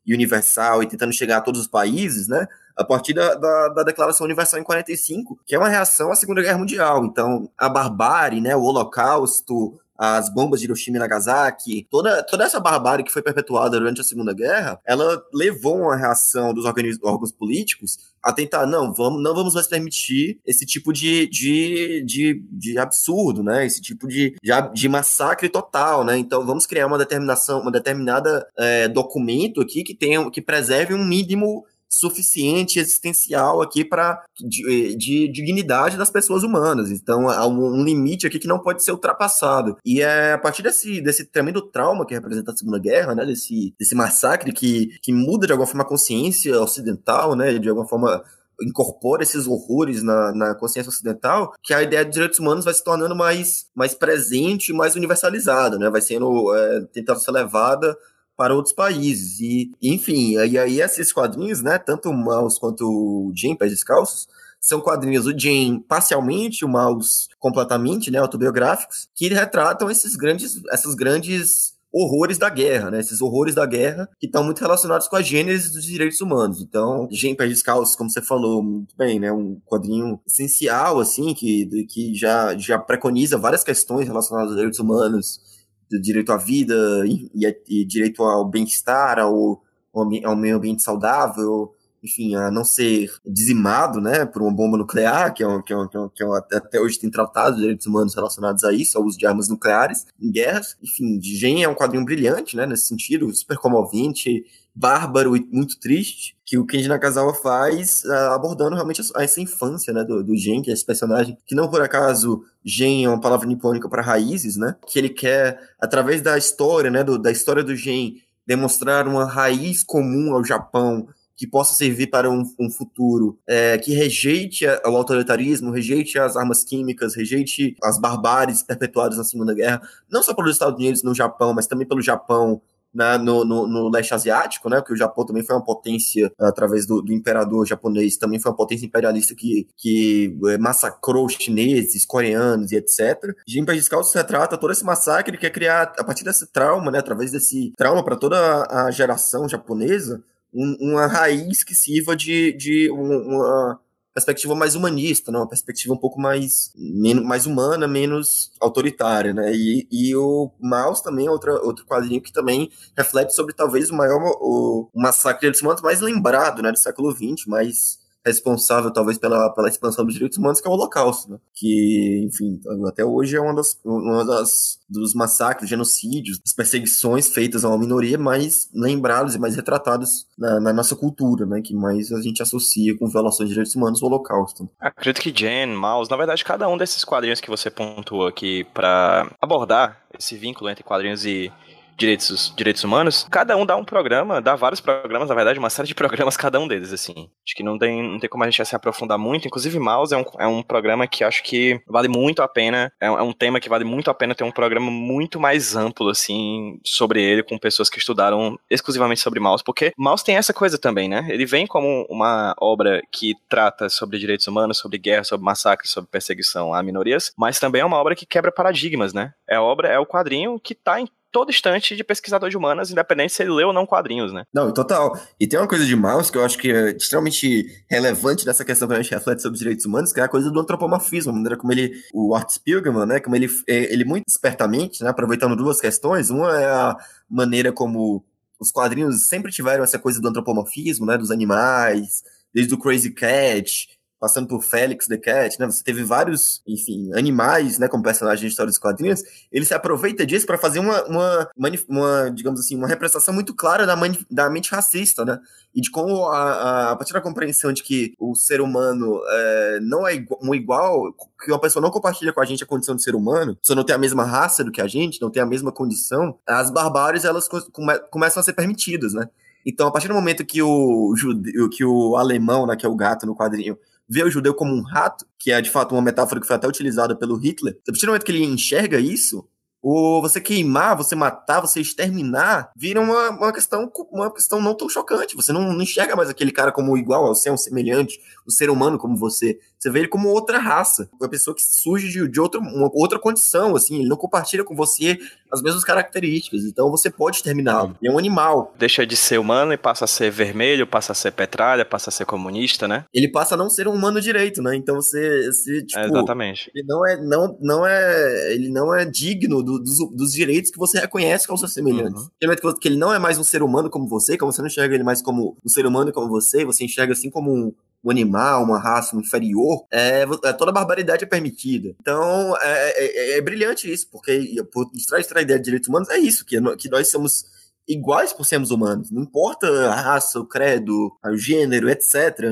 e universal e tentando chegar a todos os países, né? A partir da, da, da, Declaração Universal em 45, que é uma reação à Segunda Guerra Mundial. Então, a barbárie, né, o Holocausto, as bombas de Hiroshima e Nagasaki, toda, toda essa barbárie que foi perpetuada durante a Segunda Guerra, ela levou uma reação dos órgãos políticos a tentar, não, vamos, não vamos mais permitir esse tipo de, de, de, de absurdo, né? Esse tipo de, de, de, massacre total, né? Então vamos criar uma determinação, uma determinada é, documento aqui que tenha, que preserve um mínimo suficiente existencial aqui para de, de, dignidade das pessoas humanas. Então há um, limite aqui que não pode ser ultrapassado. E é a partir desse, desse tremendo trauma que representa a Segunda Guerra, né, desse, desse massacre que, que muda de alguma forma a consciência ocidental, né, de alguma forma incorpora esses horrores na, na consciência ocidental, que a ideia de direitos humanos vai se tornando mais, mais presente mais universalizada, né? Vai sendo é, tentando ser levada para outros países. E, enfim, e aí esses quadrinhos, né, tanto o Mouse quanto o Jim Pés Descalços, são quadrinhos, o Jim parcialmente, o Mouse completamente, né, autobiográficos, que retratam esses grandes, essas grandes horrores da guerra, né? Esses horrores da guerra que estão muito relacionados com a gênese dos direitos humanos. Então, Gen Pés Descalços, como você falou muito bem, né? Um quadrinho essencial, assim, que, que já, já preconiza várias questões relacionadas aos direitos humanos, do direito à vida e, e, e direito ao bem-estar, ao, ao meio ambiente saudável, enfim, a não ser dizimado, né, por uma bomba nuclear, que é, um, que é, um, que é, um, é até hoje tem tratado de direitos humanos relacionados a isso, ao uso de armas nucleares em guerras. Enfim, Gen é um quadrinho brilhante, né, nesse sentido, super comovente, bárbaro e muito triste, que o Kenji Nakazawa faz uh, abordando realmente essa infância, né, do, do Gen, que é esse personagem, que não por acaso Gen é uma palavra nipônica para raízes, né, que ele quer, através da história, né, do, da história do Gen, demonstrar uma raiz comum ao Japão que possa servir para um, um futuro é, que rejeite o autoritarismo, rejeite as armas químicas, rejeite as barbáries perpetuadas na Segunda Guerra, não só pelos Estados Unidos no Japão, mas também pelo Japão na, no, no, no, leste asiático, né? Porque o Japão também foi uma potência, através do, do, imperador japonês, também foi uma potência imperialista que, que é, massacrou chineses, coreanos e etc. Jinpei Descalço retrata todo esse massacre, ele quer criar, a partir desse trauma, né? Através desse trauma para toda a geração japonesa, um, uma raiz que sirva de, de uma perspectiva mais humanista, né? uma perspectiva um pouco mais, menos, mais humana, menos autoritária, né? E, e o Maus também é outra, outro quadrinho que também reflete sobre talvez o maior o, o massacre de humanos mais lembrado, né, do século XX, mais responsável talvez pela, pela expansão dos direitos humanos, que é o Holocausto, né? que, enfim, até hoje é uma das, uma das dos massacres, genocídios, das perseguições feitas a uma minoria mais lembrados e mais retratados na, na, nossa cultura, né? Que mais a gente associa com violações de direitos humanos o Holocausto. Acredito que Jen, Maus, na verdade, cada um desses quadrinhos que você pontuou aqui para abordar esse vínculo entre quadrinhos e direitos, direitos humanos, cada um dá um programa, dá vários programas, na verdade, uma série de programas cada um deles, assim. Acho que não tem, não tem como a gente se aprofundar muito. Inclusive, Mouse é um, é um programa que acho que vale muito a pena, é um, é um tema que vale muito a pena ter um programa muito mais amplo, assim, sobre ele, com pessoas que estudaram exclusivamente sobre Mouse, porque Mouse tem essa coisa também, né? Ele vem como uma obra que trata sobre direitos humanos, sobre guerra, sobre massacre, sobre perseguição a minorias, mas também é uma obra que quebra paradigmas, né? É obra, é o quadrinho que tá em todo instante de pesquisador de humanas, independente se ele lê ou não quadrinhos, né? Não, total. E tem uma coisa de Maus que eu acho que é extremamente relevante nessa questão que a gente reflete sobre os direitos humanos, que é a coisa do antropomorfismo, a maneira como ele, o Art Spiegelman, né, como ele, é, ele muito espertamente, né, aproveitando duas questões, uma é a maneira como os quadrinhos sempre tiveram essa coisa do antropomorfismo, né, dos animais, desde o Crazy Cat, passando por Félix the Cat, né? Você teve vários, enfim, animais, né, como personagens de história dos quadrinhos. Ele se aproveita disso para fazer uma, uma, uma, digamos assim, uma representação muito clara da, da mente racista, né? E de como, a, a, a partir da compreensão de que o ser humano é, não é igual, um igual, que uma pessoa não compartilha com a gente a condição de ser humano, só não tem a mesma raça do que a gente, não tem a mesma condição, as barbáries, elas come, começam a ser permitidas, né? Então, a partir do momento que o, judeu, que o alemão, né, que é o gato no quadrinho, vê o judeu como um rato, que é de fato uma metáfora que foi até utilizada pelo Hitler, a partir do momento que ele enxerga isso, ou você queimar, você matar, você exterminar, vira uma, uma questão uma questão não tão chocante. Você não, não enxerga mais aquele cara como igual ao seu, um semelhante, o ser humano como você. Você vê ele como outra raça, uma pessoa que surge de, de outra, uma outra condição, assim, ele não compartilha com você as mesmas características, então você pode exterminá-lo. Ele é um animal. Deixa de ser humano e passa a ser vermelho, passa a ser petralha, passa a ser comunista, né? Ele passa a não ser um humano direito, né? Então você, você tipo, é exatamente. Ele não é, não, não é, ele não é digno do, dos, dos direitos que você reconhece como seus semelhantes. Uhum. Que ele não é mais um ser humano como você, como você não enxerga ele mais como um ser humano como você, você enxerga assim como um, um animal, uma raça inferior, é, é, toda barbaridade é permitida. Então, é, é, é brilhante isso, porque por trás da ideia de direitos humanos é isso, que, que nós somos iguais por sermos humanos. Não importa a raça, o credo, o gênero, etc.,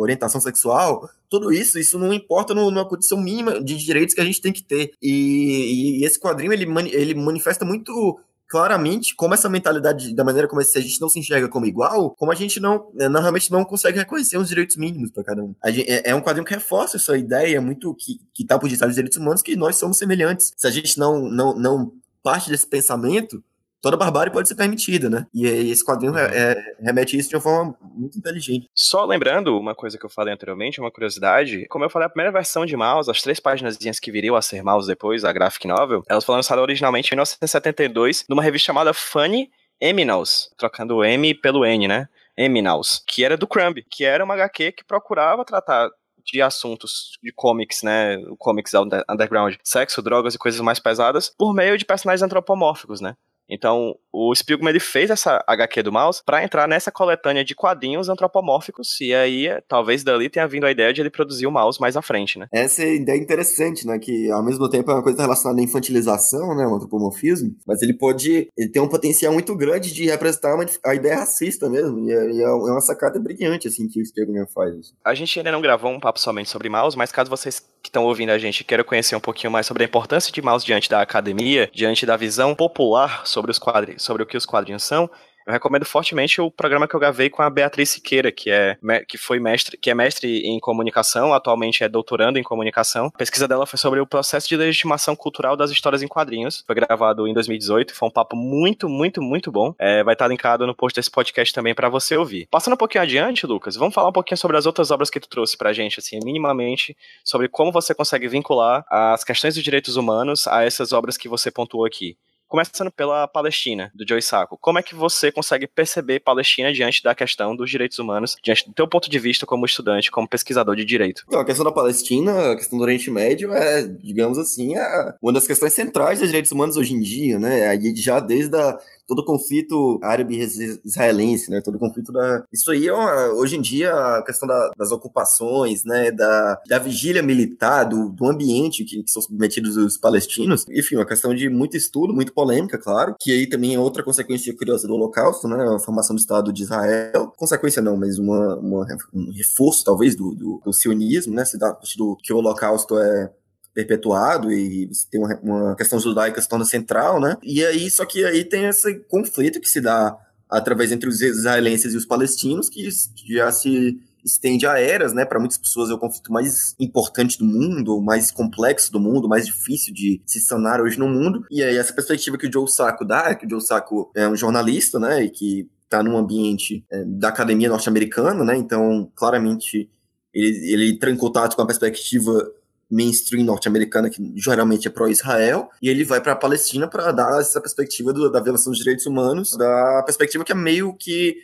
orientação sexual, tudo isso, isso não importa numa condição mínima de direitos que a gente tem que ter. E, e esse quadrinho, ele, ele manifesta muito claramente como essa mentalidade, da maneira como a gente não se enxerga como igual, como a gente não, não realmente não consegue reconhecer os direitos mínimos para cada um. Gente, é, é, um quadrinho que reforça essa ideia muito que, que tá por detrás dos direitos humanos, que nós somos semelhantes. Se a gente não, não, não parte desse pensamento, toda barbárie pode ser permitida, né? E, e esse quadrinho é, é, remete a isso de uma forma muito inteligente. Só lembrando uma coisa que eu falei anteriormente, uma curiosidade, como eu falei, a primeira versão de Mouse, as três páginas que viriam a ser Mouse depois, a graphic novel, elas foram lançadas originalmente em 1972 numa revista chamada Funny Eminals, trocando o M pelo N, né? Eminals, que era do Crumb, que era uma HQ que procurava tratar de assuntos de comics, né, comics underground, sexo, drogas e coisas mais pesadas, por meio de personagens antropomórficos, né? Então, o Spielman ele fez essa HQ do Mouse para entrar nessa coletânea de quadrinhos antropomórficos e aí talvez dali tenha vindo a ideia de ele produzir o Mouse mais à frente, né? Essa é ideia interessante, né, que ao mesmo tempo é uma coisa relacionada à infantilização, né, o antropomorfismo, mas ele pode, ele tem um potencial muito grande de representar uma, a ideia racista mesmo, e é, e é uma sacada brilhante assim que o Spielman faz. A gente ainda não gravou um papo somente sobre Mouse, mas caso vocês que estão ouvindo a gente queiram conhecer um pouquinho mais sobre a importância de Mouse diante da academia, diante da visão popular sobre sobre os quadrinhos, sobre o que os quadrinhos são, eu recomendo fortemente o programa que eu gravei com a Beatriz Siqueira, que é, que foi mestre, que é mestre em comunicação, atualmente é doutorando em comunicação. A pesquisa dela foi sobre o processo de legitimação cultural das histórias em quadrinhos. Foi gravado em 2018, foi um papo muito, muito, muito bom. É, vai estar linkado no post desse podcast também para você ouvir. Passando um pouquinho adiante, Lucas, vamos falar um pouquinho sobre as outras obras que tu trouxe pra gente, assim, minimamente, sobre como você consegue vincular as questões dos direitos humanos a essas obras que você pontuou aqui. Começando pela Palestina, do Joe Sacco. Como é que você consegue perceber Palestina diante da questão dos direitos humanos, diante do teu ponto de vista como estudante, como pesquisador de direito? Então, a questão da Palestina, a questão do Oriente Médio é, digamos assim, é uma das questões centrais dos direitos humanos hoje em dia, né? Aí já desde a todo o conflito árabe-israelense, né? Todo o conflito da. Isso aí, é uma, hoje em dia, a questão da, das ocupações, né? Da, da vigília militar, do, do ambiente que, que, são submetidos os palestinos. Enfim, uma questão de muito estudo, muito polêmica, claro. Que aí também é outra consequência curiosa do Holocausto, né? A formação do Estado de Israel. Consequência não, mas uma, uma um reforço, talvez, do, do, do sionismo, né? Se dá do que o Holocausto é perpetuado e tem uma, uma questão judaica se torna central, né? E aí, só que aí tem esse conflito que se dá através entre os israelenses e os palestinos, que já se estende a eras, né? Para muitas pessoas é o conflito mais importante do mundo, mais complexo do mundo, mais difícil de se sanar hoje no mundo. E aí essa perspectiva que o Joe Sacco dá, que o Joe Sacco é um jornalista, né? E que está num ambiente é, da academia norte-americana, né? Então, claramente, ele, ele entra em contato com a perspectiva mainstream norte-americana, que geralmente é pró-Israel, e ele vai para a Palestina para dar essa perspectiva do, da violação dos direitos humanos, da perspectiva que é meio que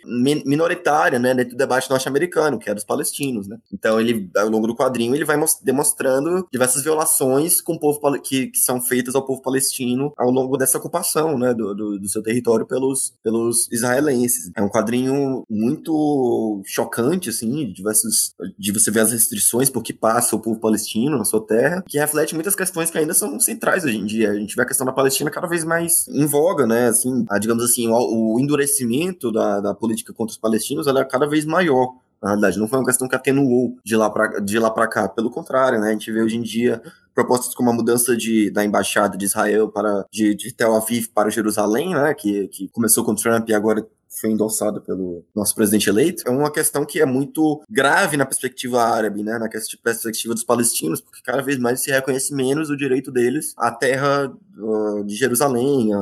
minoritária, né, dentro do debate norte-americano, que é dos palestinos, né. Então ele, ao longo do quadrinho, ele vai demonstrando diversas violações com o povo que, que são feitas ao povo palestino ao longo dessa ocupação, né, do, do, do seu território pelos, pelos israelenses. É um quadrinho muito chocante, assim, de, diversos, de você ver as restrições por que passa o povo palestino na sua terra, que reflete muitas questões que ainda são centrais hoje em dia. A gente vê a questão da Palestina cada vez mais em voga, né? Assim, a, digamos assim, o, o endurecimento da, da política contra os palestinos ela é cada vez maior. Na realidade, não foi uma questão que atenuou de lá para cá. Pelo contrário, né? A gente vê hoje em dia propostas como a mudança de, da embaixada de Israel para de, de Tel Aviv para Jerusalém, né? Que, que começou com Trump e agora foi endossada pelo nosso presidente eleito, é uma questão que é muito grave na perspectiva árabe, né, na perspectiva dos palestinos, porque cada vez mais se reconhece menos o direito deles à terra uh, de Jerusalém, a,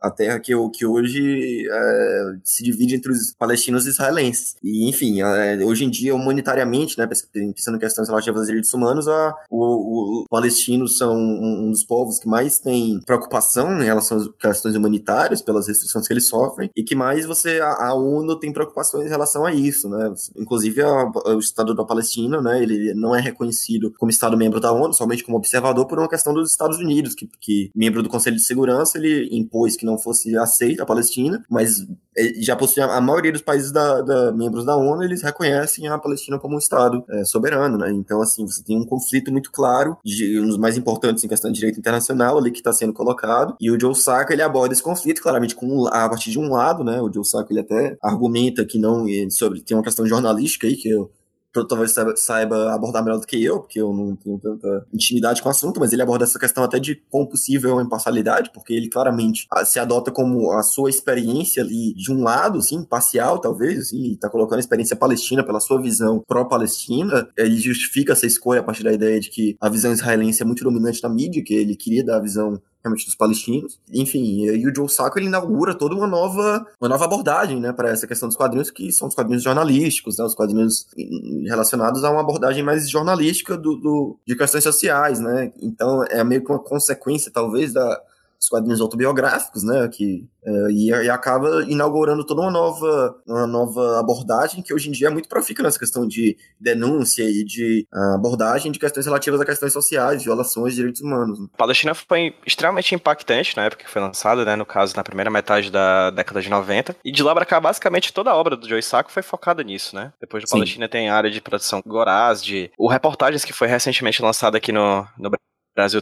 a, terra que, que hoje é, se divide entre os palestinos e israelenses. E, enfim, é, hoje em dia, humanitariamente, né, pensando em questões relativas aos direitos humanos, a, o, o, palestinos são um dos povos que mais tem preocupação em relação às questões humanitárias, pelas restrições que eles sofrem, e que mais você a, a, ONU tem preocupações em relação a isso, né? Inclusive a, o Estado da Palestina, né? Ele não é reconhecido como Estado membro da ONU, somente como observador por uma questão dos Estados Unidos, que, que membro do Conselho de Segurança ele impôs que não fosse aceita a Palestina, mas é, já possui a, maioria dos países da, da, membros da ONU eles reconhecem a Palestina como um Estado é, soberano, né? Então assim você tem um conflito muito claro, de, um dos mais importantes em questão de direito internacional ali que está sendo colocado e o Joe Sacco ele aborda esse conflito claramente com a partir de um lado, né? O Joe Sacco ele até argumenta que não sobre tem uma questão jornalística aí que eu talvez saiba abordar melhor do que eu, porque eu não tenho tanta intimidade com o assunto, mas ele aborda essa questão até de quão possível a imparcialidade, porque ele claramente ah, se adota como a sua experiência ali de um lado, assim, parcial talvez, assim, tá colocando a experiência palestina pela sua visão pró-palestina, ele justifica essa escolha a partir da ideia de que a visão israelense é muito dominante na mídia, que ele queria dar a visão realmente dos palestinos. Enfim, e o Joe Sacco ele inaugura toda uma nova, uma nova abordagem, né, para essa questão dos quadrinhos, que são os quadrinhos jornalísticos, né, os quadrinhos relacionados a uma abordagem mais jornalística do, do de questões sociais, né. Então é meio que uma consequência, talvez, da os quadrinhos autobiográficos, né, que é, e, e, acaba inaugurando toda uma nova, uma nova abordagem que hoje em dia é muito profícua nessa questão de denúncia e de uh, abordagem de questões relativas a questões sociais, violações de direitos humanos. Né. Palestina foi extremamente impactante na época que foi lançada, né, no caso na primeira metade da década de 90, e de lá para cá basicamente toda a obra do Joe Sacco foi focada nisso, né. Depois de Palestina tem a área de produção Goraz, de o Reportagens que foi recentemente lançado aqui no, no Brasil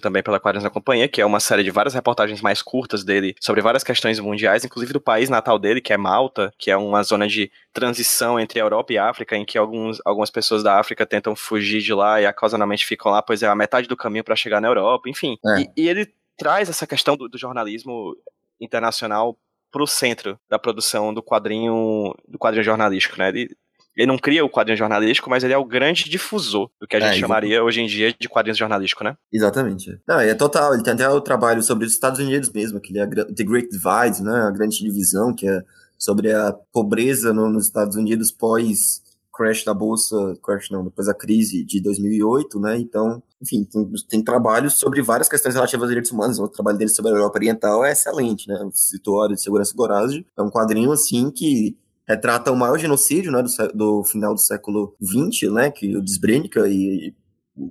também pela Quadrinhos da Companhia, que é uma série de várias reportagens mais curtas dele sobre várias questões mundiais, inclusive do país natal dele, que é Malta, que é uma zona de transição entre a Europa e a África, em que alguns, algumas pessoas da África tentam fugir de lá e ocasionalmente ficam lá, pois é a metade do caminho para chegar na Europa, enfim. É. E, e, ele traz essa questão do, do jornalismo internacional para o centro da produção do quadrinho do quadrinho jornalístico, né? Ele ele não cria o quadrinho jornalístico, mas ele é o grande difusor do que a gente é, chamaria hoje em dia de quadrinhos jornalístico, né? Exatamente. Não, é total. Ele tem até o trabalho sobre os Estados Unidos mesmo, que é The Great Divide, né? A grande divisão, que é sobre a pobreza no, nos Estados Unidos pós crash da bolsa, crash não, depois da crise de 2008, né? Então, enfim, tem, tem trabalhos sobre várias questões relativas aos direitos humanos. O trabalho dele sobre a Europa Oriental é excelente, né? Citou a de Segurança Gorazde. É um quadrinho, assim, que retrata o maior genocídio né, do, do final do século XX, né, que o Desbrenica e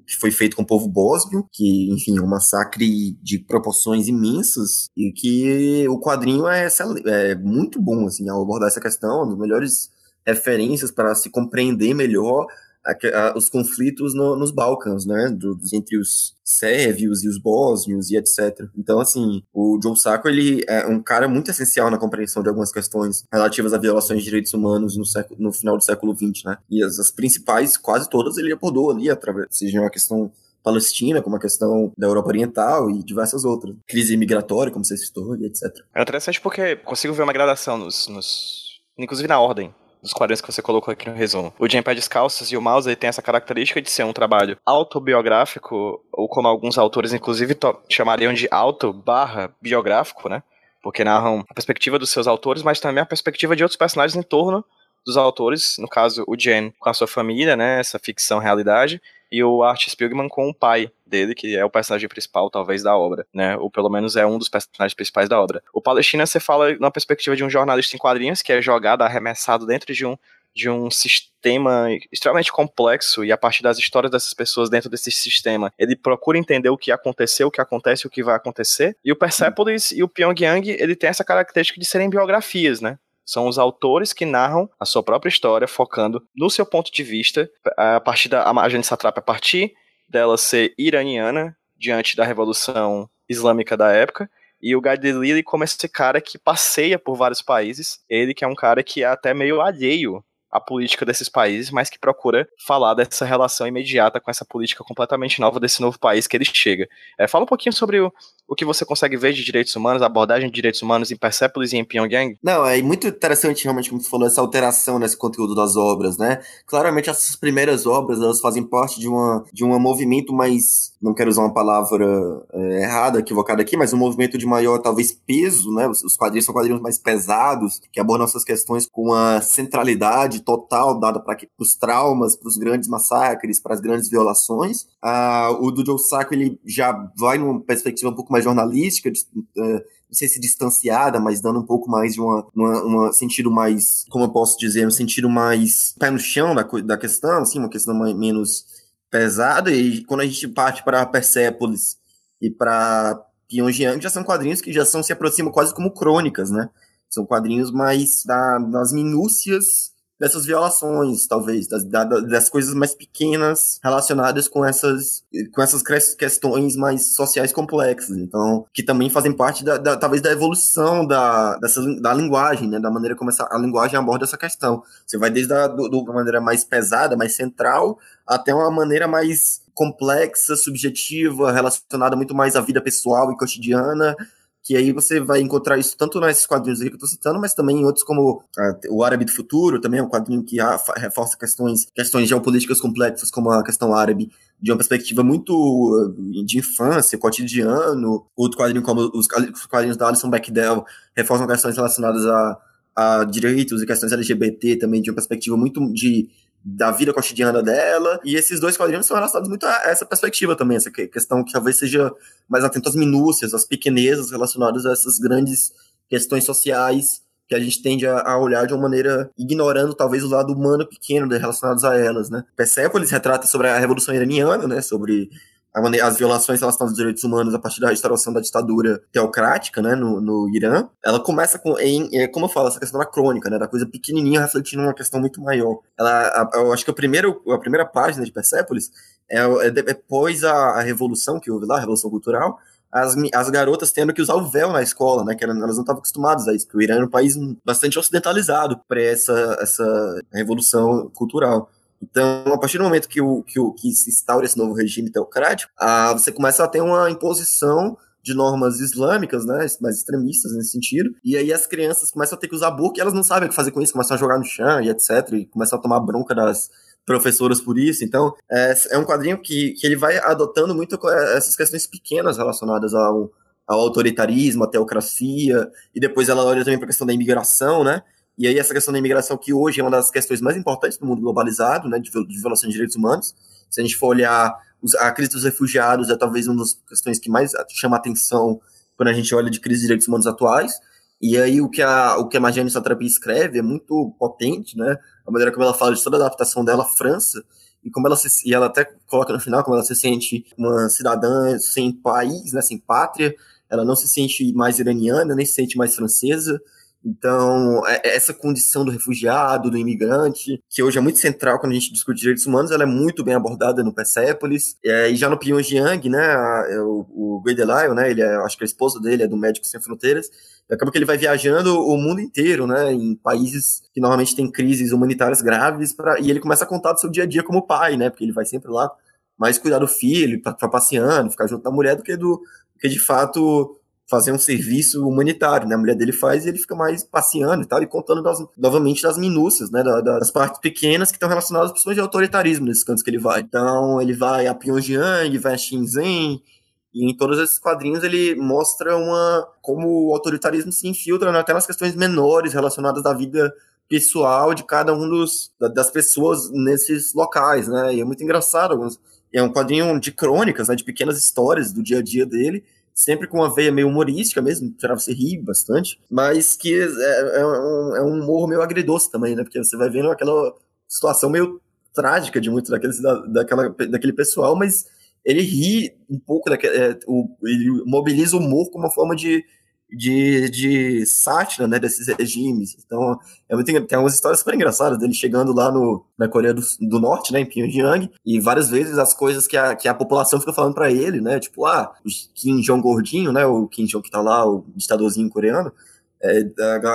que foi feito com o povo bósnio, que, enfim, é um massacre de proporções imensas, e que o quadrinho é, é muito bom, assim, ao abordar essa questão, uma das melhores referências para se compreender melhor a, a, os conflitos no, nos Balcãs, né, do, entre os sérvios e os bósnios e etc. Então, assim, o Joe Sacco, ele é um cara muito essencial na compreensão de algumas questões relativas a violações de direitos humanos no, século, no final do século XX, né, e as, as principais, quase todas, ele abordou ali, através, seja uma questão Palestina, como a questão da Europa Oriental e diversas outras. Crise migratória, como você citou, e etc. É interessante porque consigo ver uma gradação nos, nos inclusive na ordem dos quadrinhos que você colocou aqui no resumo. O Jam Pé Descalços e o Mouse ele tem essa característica de ser um trabalho autobiográfico, ou como alguns autores, inclusive, chamariam de auto barra biográfico, né? Porque narram a perspectiva dos seus autores, mas também a perspectiva de outros personagens em torno dos autores, no caso o Jen com a sua família, né, essa ficção realidade, e o Art Spiegelman com o pai dele, que é o personagem principal, talvez, da obra, né? Ou pelo menos é um dos personagens principais da obra. O Palestina, você fala na perspectiva de um jornalista em quadrinhos, que é jogado, arremessado dentro de um de um sistema extremamente complexo e a partir das histórias dessas pessoas dentro desse sistema, ele procura entender o que aconteceu, o que acontece o que vai acontecer. E o Persepolis e o Pyongyang, ele tem essa característica de serem biografias, né? São os autores que narram a sua própria história, focando no seu ponto de vista, a partir da a gente Satrap, a partir dela ser iraniana, diante da Revolução Islâmica da época, e o Guy Delisle como esse cara que passeia por vários países, ele que é um cara que é até meio alheio à política desses países, mas que procura falar dessa relação imediata com essa política completamente nova desse novo país que ele chega. É, fala um pouquinho sobre o, o que você consegue ver de direitos humanos, a abordagem de direitos humanos em Persepolis e em Pyongyang? Não, é muito interessante realmente, como você falou, essa alteração nesse conteúdo das obras, né? Claramente essas primeiras obras, elas fazem parte de, uma, de um movimento mais, não quero usar uma palavra é, errada, equivocada aqui, mas um movimento de maior, talvez, peso, né? Os quadrinhos são quadrinhos mais pesados, que abordam essas questões com uma centralidade total dada para os traumas, para os grandes massacres, para as grandes violações. Ah, o do Joe Sacco, ele já vai numa perspectiva um pouco mais jornalística, é, não sei se distanciada, mas dando um pouco mais de uma, uma, uma, sentido mais, como eu posso dizer, um sentido mais pé no chão da, da questão, assim, uma questão mais, menos pesada. E quando a gente parte para Persépolis e para Pyongyang, já são quadrinhos que já são se aproximam quase como crônicas, né? São quadrinhos mais da, das minúcias dessas violações, talvez, das, das coisas mais pequenas relacionadas com essas, com essas questões mais sociais complexas. Então, que também fazem parte, da, da talvez, da evolução da, dessa, da linguagem, né? Da maneira como essa, a linguagem aborda essa questão. Você vai desde a do, do, uma maneira mais pesada, mais central, até uma maneira mais complexa, subjetiva, relacionada muito mais à vida pessoal e cotidiana, que aí você vai encontrar isso tanto nesses quadrinhos que eu tô citando, mas também em outros como uh, o Árabe do Futuro, também é um quadrinho que reforça questões, questões geopolíticas complexas, como a questão árabe de uma perspectiva muito uh, de infância, cotidiano. Outro quadrinho, como os quadrinhos da Alison Bechdel, reforçam questões relacionadas a, a direitos e questões LGBT também, de uma perspectiva muito de da vida cotidiana dela. E esses dois quadrinhos são relacionados muito a essa perspectiva também, essa questão que talvez seja mais atento às minúcias, às pequenezas relacionadas a essas grandes questões sociais que a gente tende a, olhar de uma maneira ignorando talvez o lado humano pequeno relacionados a elas, né? Persepolis retrata sobre a Revolução Iraniana, né? Sobre as violações relacionadas aos direitos humanos a partir da restauração da ditadura teocrática, né, no, no Irã, ela começa com, em, é, como eu falo, essa questão da crônica, né, da coisa pequenininha refletindo uma questão muito maior. Ela, a, eu acho que a, primeiro, a primeira página de Persepolis é, é depois a, a revolução que houve lá, a revolução cultural, as, as garotas tendo que usar o véu na escola, né? Que elas não estavam acostumadas a isso, porque o Irã era um país bastante ocidentalizado para essa, essa revolução cultural. Então, a partir do momento que, o, que, o, que se instaura esse novo regime teocrático, a, você começa a ter uma imposição de normas islâmicas, né, mais extremistas nesse sentido, e aí as crianças começam a ter que usar burca e elas não sabem o que fazer com isso, começam a jogar no chão e etc, e começam a tomar bronca das, professoras por isso. Então, é, é um quadrinho que, que ele vai adotando muito essas questões pequenas relacionadas ao, ao autoritarismo, à teocracia, e depois ela olha também para a questão da imigração, né? E aí essa questão da imigração que hoje é uma das questões mais importantes do mundo globalizado, né, de, de violação de direitos humanos. Se a gente for olhar a crise dos refugiados é talvez uma das questões que mais chama atenção quando a gente olha de crise de direitos humanos atuais. E aí o que a, o que a Marjane Satrapi escreve é muito potente, né? A maneira como ela fala de toda a adaptação dela à França, e como ela se, e ela até coloca no final como ela se sente uma cidadã sem país, né, sem pátria, ela não se sente mais iraniana, nem se sente mais francesa, então, é, é essa condição do refugiado, do imigrante, que hoje é muito central quando a gente discute direitos humanos, ela é muito bem abordada no Persepolis. É, e já no Pyongyang, né, a, é o, o né, ele é, acho que a esposa dele é do Médicos Sem Fronteiras, acaba que ele vai viajando o mundo inteiro, né, em países que normalmente têm crises humanitárias graves, pra, e ele começa a contar do seu dia a dia como pai, né, porque ele vai sempre lá mais cuidar do filho, para passeando, ficar junto da mulher, do que do que de fato fazer um serviço humanitário, né? A mulher dele faz e ele fica mais passeando e tal, e contando das, novamente das minúcias, né? das partes pequenas que estão relacionadas principalmente ao autoritarismo nesses cantos que ele vai. Então, ele vai a Pyongyang, vai a Shenzhen, e em todos esses quadrinhos ele mostra uma como o autoritarismo se infiltra né? até nas questões menores relacionadas da vida pessoal de cada um dos das pessoas nesses locais, né? E é muito engraçado. É um quadrinho de crônicas, né? De pequenas histórias do dia a dia dele sempre com uma veia meio humorística mesmo, para você rir bastante, mas que é, é, um, é um humor meio agridoce também, né? Porque você vai vendo aquela situação meio trágica de muito daqueles, da, daquela, daquele pessoal, mas ele ri um pouco, daquele, é, o, ele mobiliza o humor como uma forma de de, de sátira, né, desses regimes. Então, é muito, tem algumas histórias super engraçadas dele chegando lá no, na Coreia do, do Norte, né, em Pyongyang, e várias vezes as coisas que a, que a população fica falando para ele, né, tipo, ah, o Kim Jong gordinho, né, o Kim Jong que tá lá, o ditadorzinho coreano, é,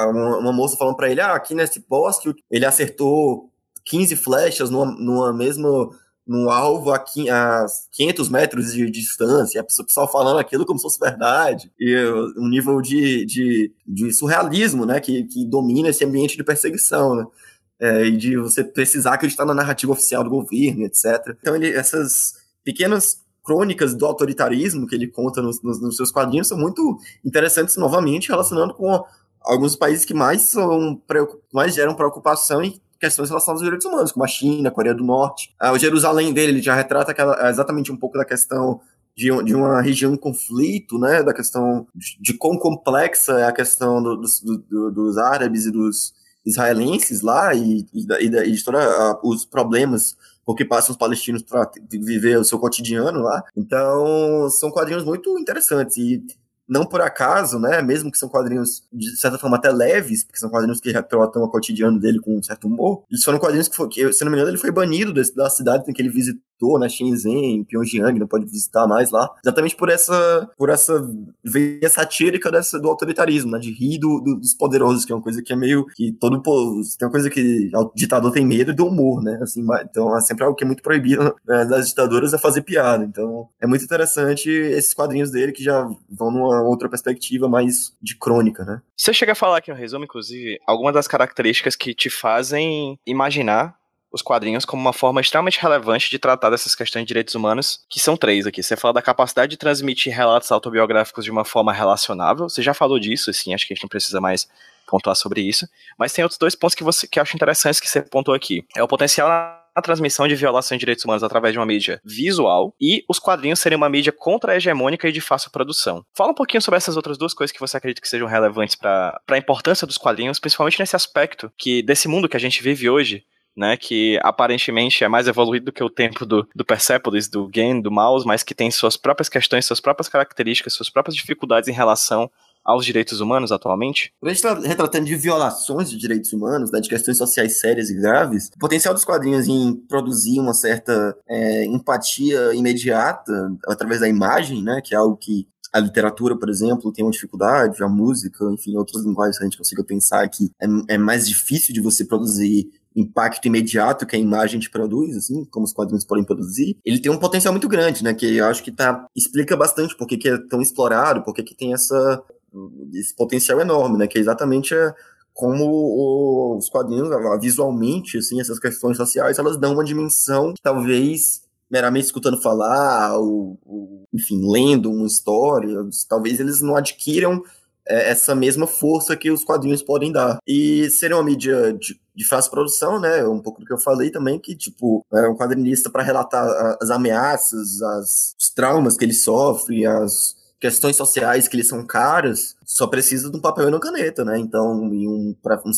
uma, uma, moça falando para ele, ah, aqui nesse poste ele acertou 15 flechas numa, numa mesma no alvo a, 500 metros de, distância, a pessoa falando aquilo como se fosse verdade, e um nível de, de, de surrealismo, né, que, que domina esse ambiente de perseguição, né, é, e de você precisar acreditar na narrativa oficial do governo, etc. Então, ele, essas pequenas crônicas do autoritarismo que ele conta nos, nos, nos seus quadrinhos são muito interessantes, novamente, relacionando com alguns países que mais, são, mais geram preocupação e questões relacionadas aos direitos humanos, como a China, a Coreia do Norte. Ah, o Jerusalém dele ele já retrata aquela, exatamente um pouco da questão de, de, uma região em conflito, né, da questão de, de quão complexa é a questão do, do, do, dos árabes e dos israelenses lá e, e, e, de todos os problemas por que passam os palestinos para viver o seu cotidiano lá. Então, são quadrinhos muito interessantes e não por acaso, né, mesmo que são quadrinhos de certa forma até leves, porque são quadrinhos que retratam o cotidiano dele com um certo humor, eles foram quadrinhos que, foi, que se não me engano, ele foi banido da cidade em que ele visitou, né, Shenzhen, Pyongyang, não pode visitar mais lá, exatamente por essa, por essa veia satírica dessa, do autoritarismo, né, de rir do, do, dos poderosos, que é uma coisa que é meio, que todo, tem uma coisa que o ditador tem medo do humor, né, assim, então é sempre algo que é muito proibido né, das ditaduras é fazer piada, então é muito interessante esses quadrinhos dele que já vão numa outra perspectiva mais de crônica, né? Você chega a falar aqui no resumo, inclusive, algumas das características que te fazem imaginar os quadrinhos como uma forma extremamente relevante de tratar dessas questões de direitos humanos, que são três aqui. Você fala da capacidade de transmitir relatos autobiográficos de uma forma relacionável. Você já falou disso, assim, acho que a gente não precisa mais pontuar sobre isso. Mas tem outros dois pontos que você que eu acho interessantes que você pontuou aqui. É o potencial na a transmissão de violações de direitos humanos através de uma mídia visual e os quadrinhos serem uma mídia contra-hegemônica e de fácil produção. Fala um pouquinho sobre essas outras duas coisas que você acredita que sejam relevantes para a importância dos quadrinhos, principalmente nesse aspecto que desse mundo que a gente vive hoje, né, que aparentemente é mais evoluído do que o tempo do, do Persepolis, do Game, do Mouse, mas que tem suas próprias questões, suas próprias características, suas próprias dificuldades em relação aos direitos humanos atualmente? A gente está retratando de violações de direitos humanos, né, de questões sociais sérias e graves, o potencial dos quadrinhos em produzir uma certa é, empatia imediata através da imagem, né, que é algo que a literatura, por exemplo, tem uma dificuldade, a música, enfim, outras linguagens que a gente consiga pensar que é, é mais difícil de você produzir impacto imediato que a imagem te produz, assim, como os quadrinhos podem produzir, ele tem um potencial muito grande, né, que eu acho que tá, explica bastante por que, é tão explorado, por que, que tem essa, esse potencial enorme, né, que é exatamente a, como os quadrinhos, visualmente, assim, essas questões sociais, elas dão uma dimensão que talvez meramente escutando falar, ou, ou enfim, lendo uma história, talvez eles não adquiram é, essa mesma força que os quadrinhos podem dar. E ser uma mídia de, de fácil produção, né? Um pouco do que eu falei também, que, tipo, é um quadrinista para relatar as ameaças, as, os traumas que ele sofre, as questões sociais que lhe são caras, só precisa de um papel e uma caneta, né? Então, um, pra, um,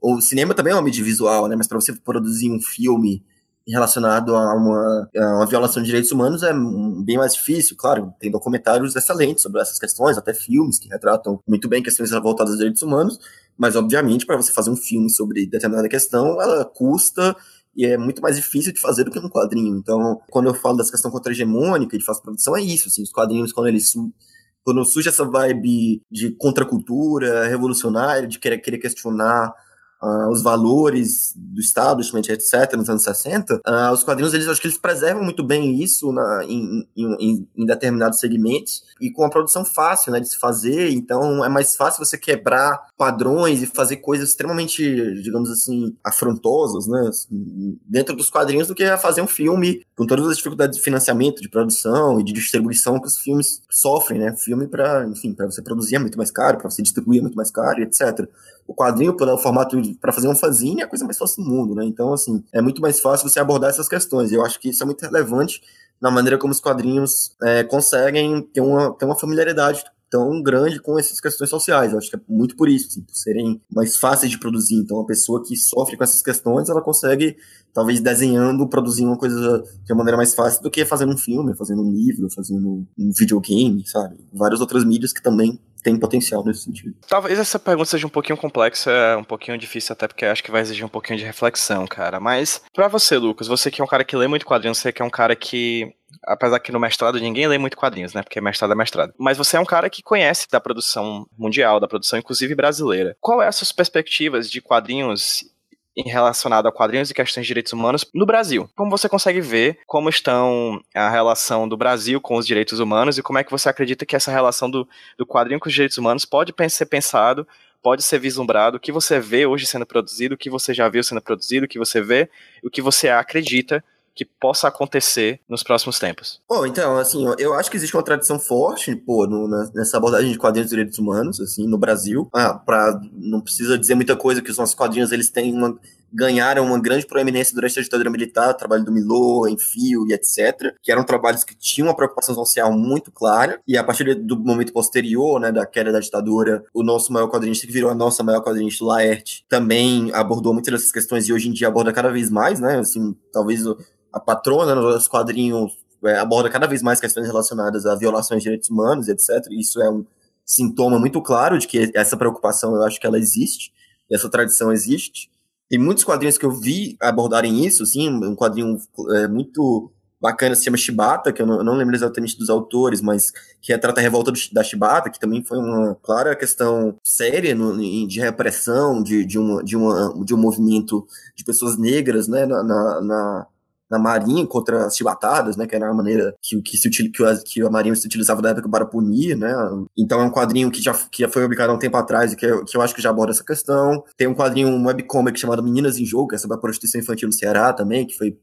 o cinema também é uma mídia visual, né? Mas para você produzir um filme relacionado a uma, a uma, violação de direitos humanos é bem mais difícil. Claro, tem documentários excelentes sobre essas questões, até filmes que retratam muito bem questões voltadas aos direitos humanos, mas obviamente para você fazer um filme sobre determinada questão, ela custa e é muito mais difícil de fazer do que um quadrinho. Então, quando eu falo dessa questão contra-hegemônica de fácil produção, é isso, assim, os quadrinhos, quando eles quando surge essa vibe de contracultura revolucionária, de querer, querer questionar uh, os valores do establishment, etc., nos anos 60, uh, ah, os quadrinhos, eles acho que eles preservam muito bem isso na, em, em, em, determinados segmentos e com a produção fácil, né, de se fazer, então é mais fácil você quebrar padrões e fazer coisas extremamente, digamos assim, afrontosas, né, dentro dos quadrinhos do que fazer um filme com todas as dificuldades de financiamento, de produção e de distribuição que os filmes sofrem, né, filme para, enfim, para você produzir é muito mais caro, para você distribuir é muito mais caro, etc o quadrinho, pelo formato para fazer um fanzine, é a coisa mais fácil do mundo, né? Então, assim, é muito mais fácil você abordar essas questões. E eu acho que isso é muito relevante na maneira como os quadrinhos é, conseguem ter uma, ter uma familiaridade tão grande com essas questões sociais. Eu acho que é muito por isso, assim, por serem mais fáceis de produzir. Então, a pessoa que sofre com essas questões, ela consegue, talvez, desenhando, produzir uma coisa de uma maneira mais fácil do que fazendo um filme, fazendo um livro, fazendo um videogame, sabe? Várias outras mídias que também tem potencial nesse sentido. Talvez essa pergunta seja um pouquinho complexa, um pouquinho difícil até porque acho que vai exigir um pouquinho de reflexão, cara. Mas para você, Lucas, você que é um cara que lê muito quadrinhos, você que é um cara que apesar que no mestrado ninguém lê muito quadrinhos, né? Porque mestrado é mestrado. Mas você é um cara que conhece da produção mundial, da produção inclusive brasileira. Qual é as suas perspectivas de quadrinhos relacionado a quadrinhos e questões de direitos humanos no Brasil. Como você consegue ver como estão a relação do Brasil com os direitos humanos e como é que você acredita que essa relação do, do quadrinho com os direitos humanos pode ser pensado, pode ser vislumbrado, o que você vê hoje sendo produzido, o que você já viu sendo produzido, o que você vê, o que você acredita que possa acontecer nos próximos tempos? Bom, então, assim, eu acho que existe uma tradição forte, pô, no, nessa abordagem de quadrinhos de direitos humanos, assim, no Brasil. Ah, pra, não precisa dizer muita coisa que os nossos quadrinhos, eles têm uma, ganharam uma grande proeminência durante a ditadura militar, o trabalho do Milô, Enfio e etc., que eram trabalhos que tinham uma preocupação social muito clara, e a partir do momento posterior, né, da queda da ditadura, o nosso maior quadrinista, que virou a nossa maior quadrinista, Laerte, também abordou muitas dessas questões e hoje em dia aborda cada vez mais, né, assim, talvez a patrona nos quadrinhos é, aborda cada vez mais questões relacionadas a violações de direitos humanos, etc. Isso é um sintoma muito claro de que essa preocupação, eu acho que ela existe, essa tradição existe. Tem muitos quadrinhos que eu vi abordarem isso, assim, um quadrinho é, muito bacana se chama Shibata, que eu não, eu não, lembro exatamente dos autores, mas que retrata a revolta do, da Shibata, que também foi uma clara questão séria no, de repressão de, de, uma, de, uma, de um movimento de pessoas negras, né, na, na na Marinha contra as chibatadas, né? Que era a maneira que, que, se, que, a, que a Marinha se utilizava na época para punir, né? Então é um quadrinho que já, que já foi publicado há um tempo atrás e que, eu, que eu acho que já aborda essa questão. Tem um quadrinho, um webcomic chamado Meninas em Jogo, que é sobre a prostituição infantil no Ceará também, que foi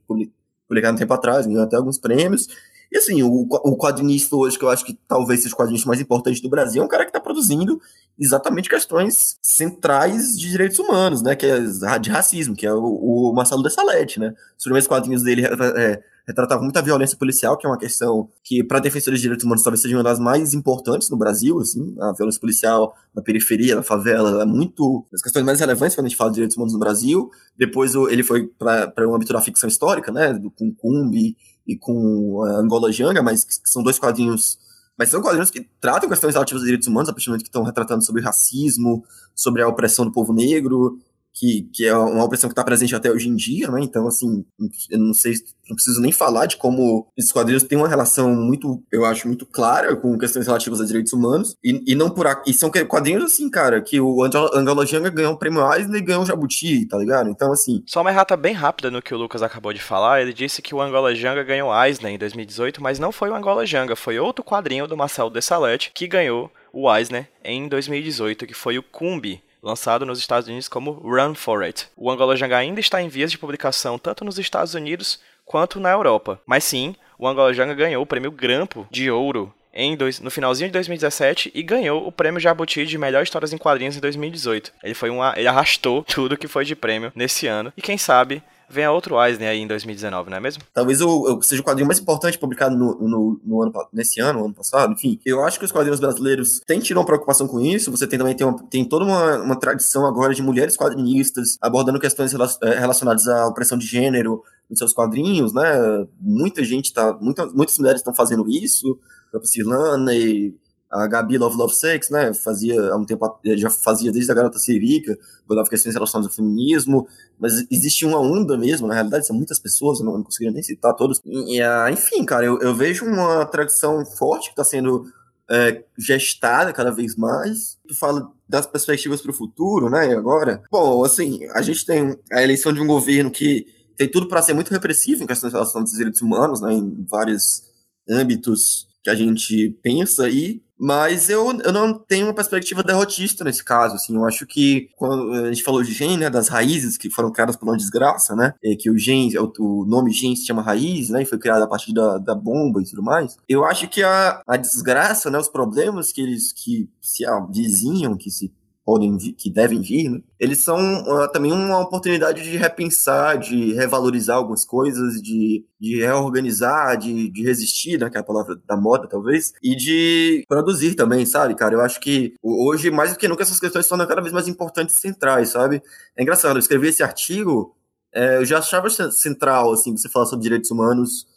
publicado um tempo atrás, ganhou até alguns prêmios. E assim, o, o quadrinista hoje, que eu acho que talvez seja o quadrinista mais importante do Brasil, é um cara que está produzindo exatamente questões centrais de direitos humanos, né? Que é de racismo, que é o, o Marcelo Dessalete, né? Os primeiros quadrinhos dele é, retratavam muita violência policial, que é uma questão que, para defensores de direitos humanos, talvez seja uma das mais importantes no Brasil, assim, a violência policial na periferia, na favela, é muito das questões mais relevantes quando a gente fala de direitos humanos no Brasil. Depois ele foi para o âmbito da ficção histórica, né? Do Cumbi e com a Angola Janga, mas são dois quadrinhos. Mas são quadrinhos que tratam questões relativas a direitos humanos, a partir do momento que estão retratando sobre racismo, sobre a opressão do povo negro, que, que é uma opressão que está presente até hoje em dia, né? Então, assim, eu não sei, não preciso nem falar de como esses quadrinhos têm uma relação muito, eu acho, muito clara com questões relativas a direitos humanos. E, e não por e são quadrinhos assim, cara, que o Angela Janga ganhou o prêmio Eisner e ganhou o Jabuti, tá ligado? Então, assim. Só uma errata bem rápida no que o Lucas acabou de falar. Ele disse que o Angola Janga ganhou Eisner em 2018, mas não foi o Angola Janga, foi outro quadrinho do Marcelo Dessalete que ganhou o Eisner em 2018, que foi o Cumbi, lançado nos Estados Unidos como Run For It. O Angola Janga ainda está em vias de publicação tanto nos Estados Unidos quanto na Europa. Mas sim, o Angola Janga ganhou o prêmio Grampo de Ouro dois, no finalzinho de 2017 e ganhou o prêmio Jabuti de melhor histórias em quadrinhos em 2018. Ele foi uma, ele arrastou tudo que foi de prêmio nesse ano e quem sabe venha outro Eisner aí em 2019, não é mesmo? Talvez o, seja o quadrinho mais importante publicado no, no, no ano, nesse ano, ano passado, enfim. Eu acho que os quadrinhos brasileiros têm tido uma preocupação com isso. Você tem também tem, uma, tem toda uma, uma tradição agora de mulheres quadrinistas abordando questões eh, relacionadas à opressão de gênero nos seus quadrinhos, né? Muita gente tá, muita, muitas mulheres estão fazendo isso. A própria Cirlana e a Gabi Love Love Sex, né, fazia há um tempo, já fazia desde a Garota Serica, abordava questões relacionadas ao feminismo, mas existe uma onda mesmo, na realidade são muitas pessoas, eu não, não conseguiria nem citar todos. E, uh, enfim, cara, eu, eu, vejo uma tradição forte que está sendo é, gestada cada vez mais. Tu fala das perspectivas para o futuro, né, agora? Bom, assim, a gente tem a eleição de um governo que tem tudo para ser muito repressivo em questões relacionadas aos direitos humanos, né, em vários âmbitos que a gente pensa e mas eu, eu não tenho uma perspectiva derrotista nesse caso, assim, eu acho que quando a gente falou de gen, né, das raízes que foram criadas por uma desgraça, né, que o gen, o, nome gen se chama raiz, né, e foi criado a partir da, da bomba e tudo mais, eu acho que a, a desgraça, né, os problemas que eles, que se avizinham, que se podem que devem vir, né? eles são uh, também uma oportunidade de repensar, de revalorizar algumas coisas, de, de reorganizar, de, de resistir, né, que é a palavra da moda, talvez, e de produzir também, sabe, cara? Eu acho que hoje, mais do que nunca, essas questões tornam cada vez mais importantes e centrais, sabe? É engraçado, eu escrevi esse artigo, é, eu já achava central, assim, você falar sobre direitos humanos,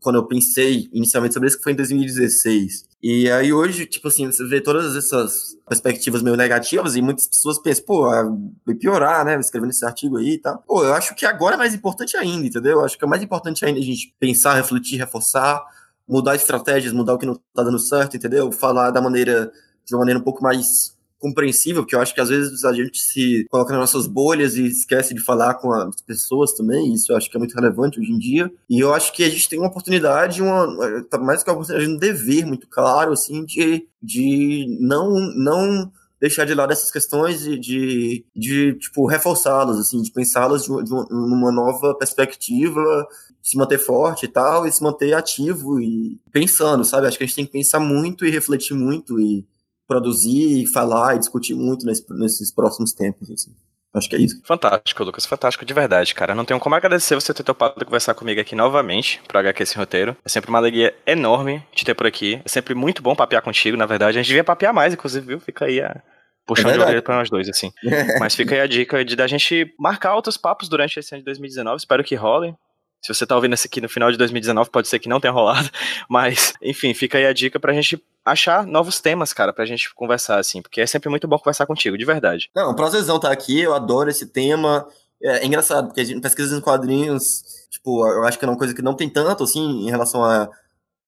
quando eu pensei inicialmente sobre isso, foi em 2016. E aí hoje, tipo assim, você vê todas essas perspectivas meio negativas e muitas pessoas pensam, pô, ah, vai piorar, né, escrevendo esse artigo aí e tal. Pô, eu acho que agora é mais importante ainda, entendeu? Eu acho que é mais importante ainda a gente pensar, refletir, reforçar, mudar estratégias, mudar o que não tá dando certo, entendeu? Falar da maneira, de uma maneira um pouco mais compreensível, porque eu acho que às vezes a gente se coloca nas nossas bolhas e esquece de falar com as pessoas também, isso eu acho que é muito relevante hoje em dia. E eu acho que a gente tem uma oportunidade, uma, tá mais que uma oportunidade, um dever muito claro, assim, de, de não, não deixar de lado essas questões de, de, de tipo, reforçá-las, assim, de pensá-las de, de uma nova perspectiva, se manter forte e tal, e se manter ativo e pensando, sabe? Acho que a gente tem que pensar muito e refletir muito e produzir, falar e discutir muito nesse, nesses próximos tempos, assim. Acho que é isso. Fantástico, Lucas. Fantástico de verdade, cara. Não tenho como agradecer você ter topado conversar comigo aqui novamente para HQ esse roteiro. É sempre uma alegria enorme te ter por aqui. É sempre muito bom papear contigo, na verdade. A gente devia papear mais, inclusive, viu? Fica aí a puxão é de orelha pra nós dois, assim. Mas fica aí a dica de da gente marcar outros papos durante esse ano de 2019. Espero que rolem. Se você tá ouvindo esse aqui no final de 2019, pode ser que não tenha rolado. Mas, enfim, fica aí a dica pra gente achar novos temas, cara, pra gente conversar, assim. Porque é sempre muito bom conversar contigo, de verdade. Não, prazerzão estar tá aqui. Eu adoro esse tema. É, é engraçado, porque a gente pesquisa em quadrinhos, tipo, eu acho que é uma coisa que não tem tanto, assim, em relação a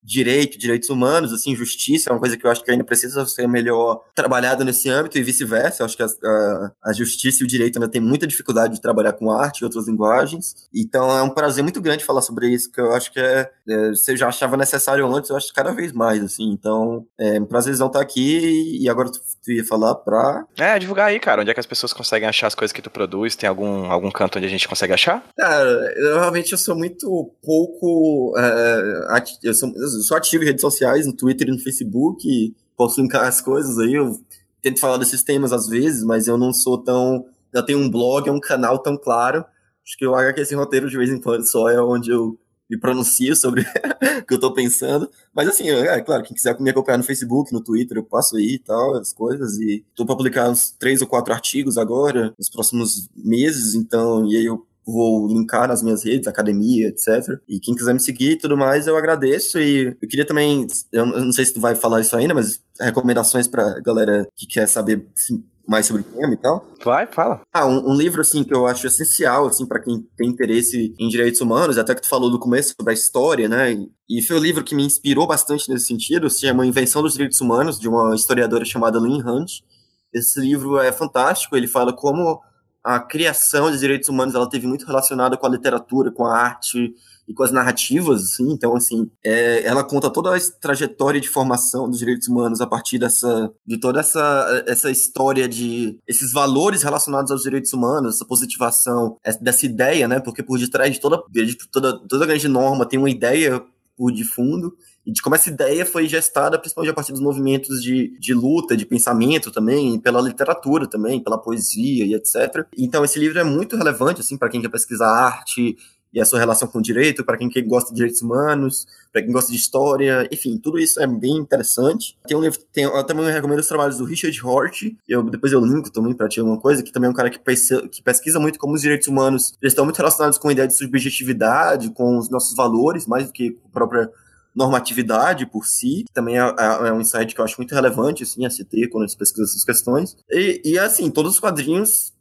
direito, direitos humanos, assim, justiça é uma coisa que eu acho que ainda precisa ser melhor trabalhado nesse âmbito e vice-versa. Eu acho que a, a, a, justiça e o direito ainda tem muita dificuldade de trabalhar com arte e outras linguagens. Então é um prazer muito grande falar sobre isso, que eu acho que é, é você já achava necessário antes, eu acho cada vez mais, assim. Então é um prazerzão estar aqui e agora tu, tu ia falar pra... É, divulgar aí, cara, onde é que as pessoas conseguem achar as coisas que tu produz? Tem algum, algum canto onde a gente consegue achar? Cara, eu, realmente eu sou muito pouco... É, eu, sou, eu sou ativo em redes sociais, no Twitter e no Facebook, posso linkar as coisas aí, eu tento falar desses temas às vezes, mas eu não sou tão... Eu tenho um blog, é um canal tão claro, acho que o HQ Roteiro de vez em quando só é onde eu me pronuncio sobre o que eu tô pensando. Mas assim, é claro, quem quiser me acompanhar no Facebook, no Twitter, eu passo aí e tal, as coisas. E tô pra publicar uns três ou quatro artigos agora, nos próximos meses, então, e aí eu vou linkar nas minhas redes, academia, etc. E quem quiser me seguir e tudo mais, eu agradeço. E eu queria também, eu não sei se tu vai falar isso ainda, mas recomendações pra galera que quer saber assim, mais sobre o tema e tal. Vai, fala. Ah, um, um livro, assim, que eu acho essencial, assim, para quem tem interesse em direitos humanos, até que tu falou no começo sobre a história, né, e, e foi o um livro que me inspirou bastante nesse sentido, se chama Invenção dos Direitos Humanos, de uma historiadora chamada Lynn Hunt. Esse livro é fantástico, ele fala como a criação dos direitos humanos ela teve muito relacionada com a literatura, com a arte e com as narrativas, assim. Então, assim, é, ela conta toda a trajetória de formação dos direitos humanos a partir dessa, de toda essa, essa história de esses valores relacionados aos direitos humanos, essa positivação, dessa ideia, né? Porque por detrás de toda, de toda, toda grande norma tem uma ideia por de fundo e de como essa ideia foi gestada principalmente a partir dos movimentos de, de luta, de pensamento também, pela literatura também, pela poesia e etc. Então esse livro é muito relevante assim para quem quer pesquisar arte e a sua relação com o direito, para quem, quem gosta de direitos humanos, para quem gosta de história, enfim, tudo isso é bem interessante. Tem um livro, tem, eu também recomendo os trabalhos do Richard Hort, eu, depois eu linko também para ti alguma coisa, que também é um cara que, pesquisa, que pesquisa muito como os direitos humanos estão muito relacionados com a ideia de subjetividade, com os nossos valores, mais do que com a própria normatividade por si, que também é, é, é, um insight que eu acho muito relevante, assim, a se ter quando a gente pesquisa essas questões. E, e assim, todos os quadrinhos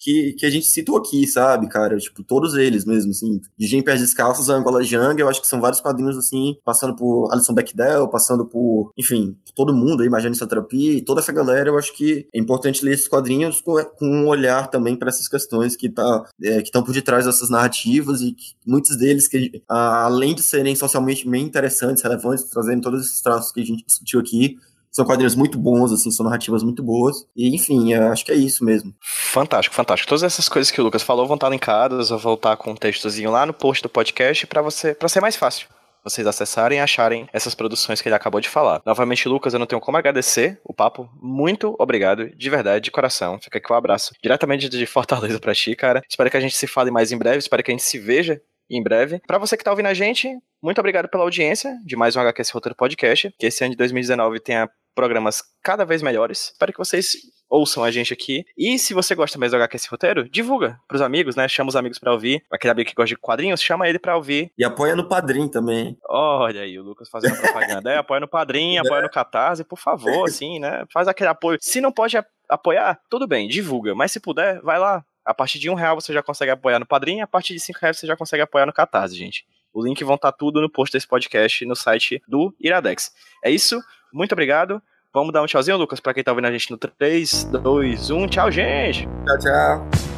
que, que a gente citou aqui, sabe, cara? Tipo, todos eles mesmo, assim. De Jim Pés Descalços a Angola Jang, eu acho que são vários quadrinhos, assim, passando por Alison Bechdel, passando por, enfim, todo mundo aí, Imagine Satrapi, toda essa galera, eu acho que é importante ler esses quadrinhos com, com um olhar também para essas questões que tá, é, estão por detrás dessas narrativas e que, muitos deles, que além de serem socialmente bem interessantes, relevantes, trazendo todos esses traços que a gente discutiu aqui, são quadrinhos muito bons, assim, são narrativas muito boas. E, enfim, acho que é isso mesmo. Fantástico, fantástico. Todas essas coisas que o Lucas falou vão estar linkadas, eu vou voltar com um textozinho lá no post do podcast para você, para ser mais fácil vocês acessarem e acharem essas produções que ele acabou de falar. Novamente, Lucas, eu não tenho como agradecer o papo. Muito obrigado, de verdade, de coração. Fica aqui um abraço diretamente de Fortaleza pra ti, cara. Espero que a gente se fale mais em breve, espero que a gente se veja em breve. Para você que tá ouvindo a gente, muito obrigado pela audiência de mais um HQS Roteiro Podcast, que esse ano de 2019 tenha programas cada vez melhores. Espero que vocês ouçam a gente aqui. E se você gosta mesmo do HQ esse roteiro, divulga pros amigos, né? Chama os amigos para ouvir. Aquele amigo que gosta de quadrinhos, chama ele para ouvir. E apoia no Padrim também. Olha aí, o Lucas fazendo propaganda. É, apoia no Padrim, apoia no Catarse, por favor, assim, né? Faz aquele apoio. Se não pode apoiar, tudo bem, divulga. Mas se puder, vai lá. A partir de um real você já consegue apoiar no Padrim, a partir de cinco reais você já consegue apoiar no Catarse, gente. O link vão estar tá tudo no post desse podcast no site do Iradex. É isso, muito obrigado. Vamos dar um tchauzinho, Lucas, pra quem tá ouvindo a gente no 3, 2, 1. Tchau, gente! Tchau, tchau.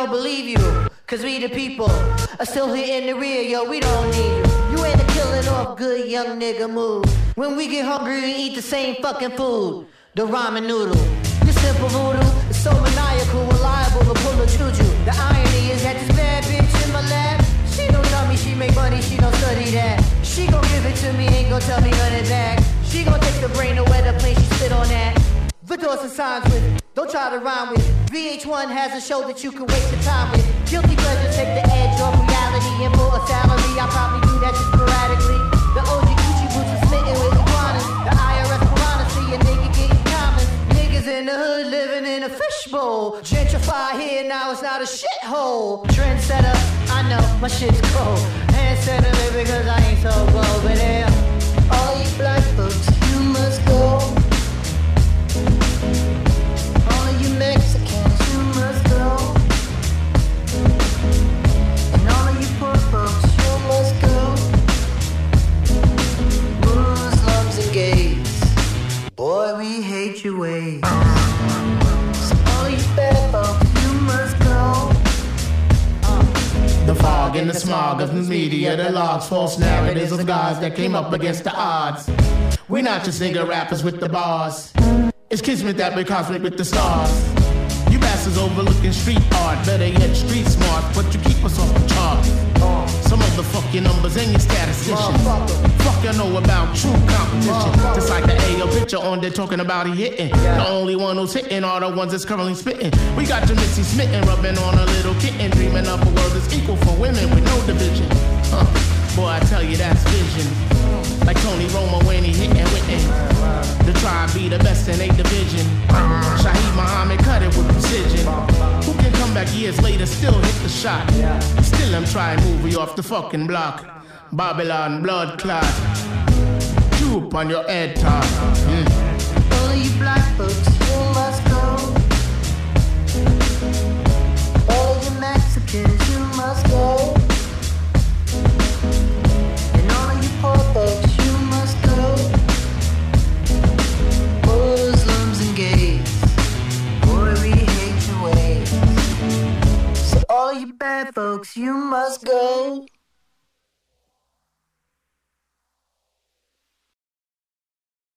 Don't believe you, cause we the people are still here in the rear, yo, we don't need you. You ain't a killing off good young nigga move. When we get hungry, we eat the same fucking food. The ramen noodle. This simple voodoo is so maniacal, reliable to pull a juju. The irony is that this bad bitch in my lap, she don't tell me she make money, she don't study that. She gon' give it to me, ain't gon' tell me of that. She gon' take the brain to where the plane she spit on that. Vidors and signs with, don't try to rhyme with. VH1 has a show that you can waste your time with. Guilty pleasure take the edge off reality and for a salary, I probably do that just sporadically. The OG Gucci boots are smitten with iguanas. The IRS piranha see a nigga getting common. Niggas in the hood living in a fishbowl. Gentrify here, now it's not a shithole. Trendsetter, I know my shit's cold. Hand center because I ain't so bold, but yeah. fog in the smog of news media that logs false narratives of guys that came up against the odds. We're not just nigga rappers with the bars. It's kismet that we cosmic with the stars. You bastards overlooking street art, better yet street smart, but you keep us off the chart. Some fuck your numbers and your statisticians. Fuck you know about true competition. Just like the AO picture on there talking about he hitting. The only one who's hitting are the ones that's currently spitting. We got your Missy smitten, rubbing on a little kitten, dreaming up a world that's equal for women with no division. Huh. Boy, I tell you that's vision. Like Tony Roma when he hitting Whitney. The tribe be the best in eight division. Shaheed Muhammad cut it with precision. Who can come back years later, still hit the shot? Still I'm trying movie off the fucking block. Babylon blood clot. Droop on your head top. Mm. All you black folks, you must go. All you Mexicans, you must go. All you bad folks, you must go.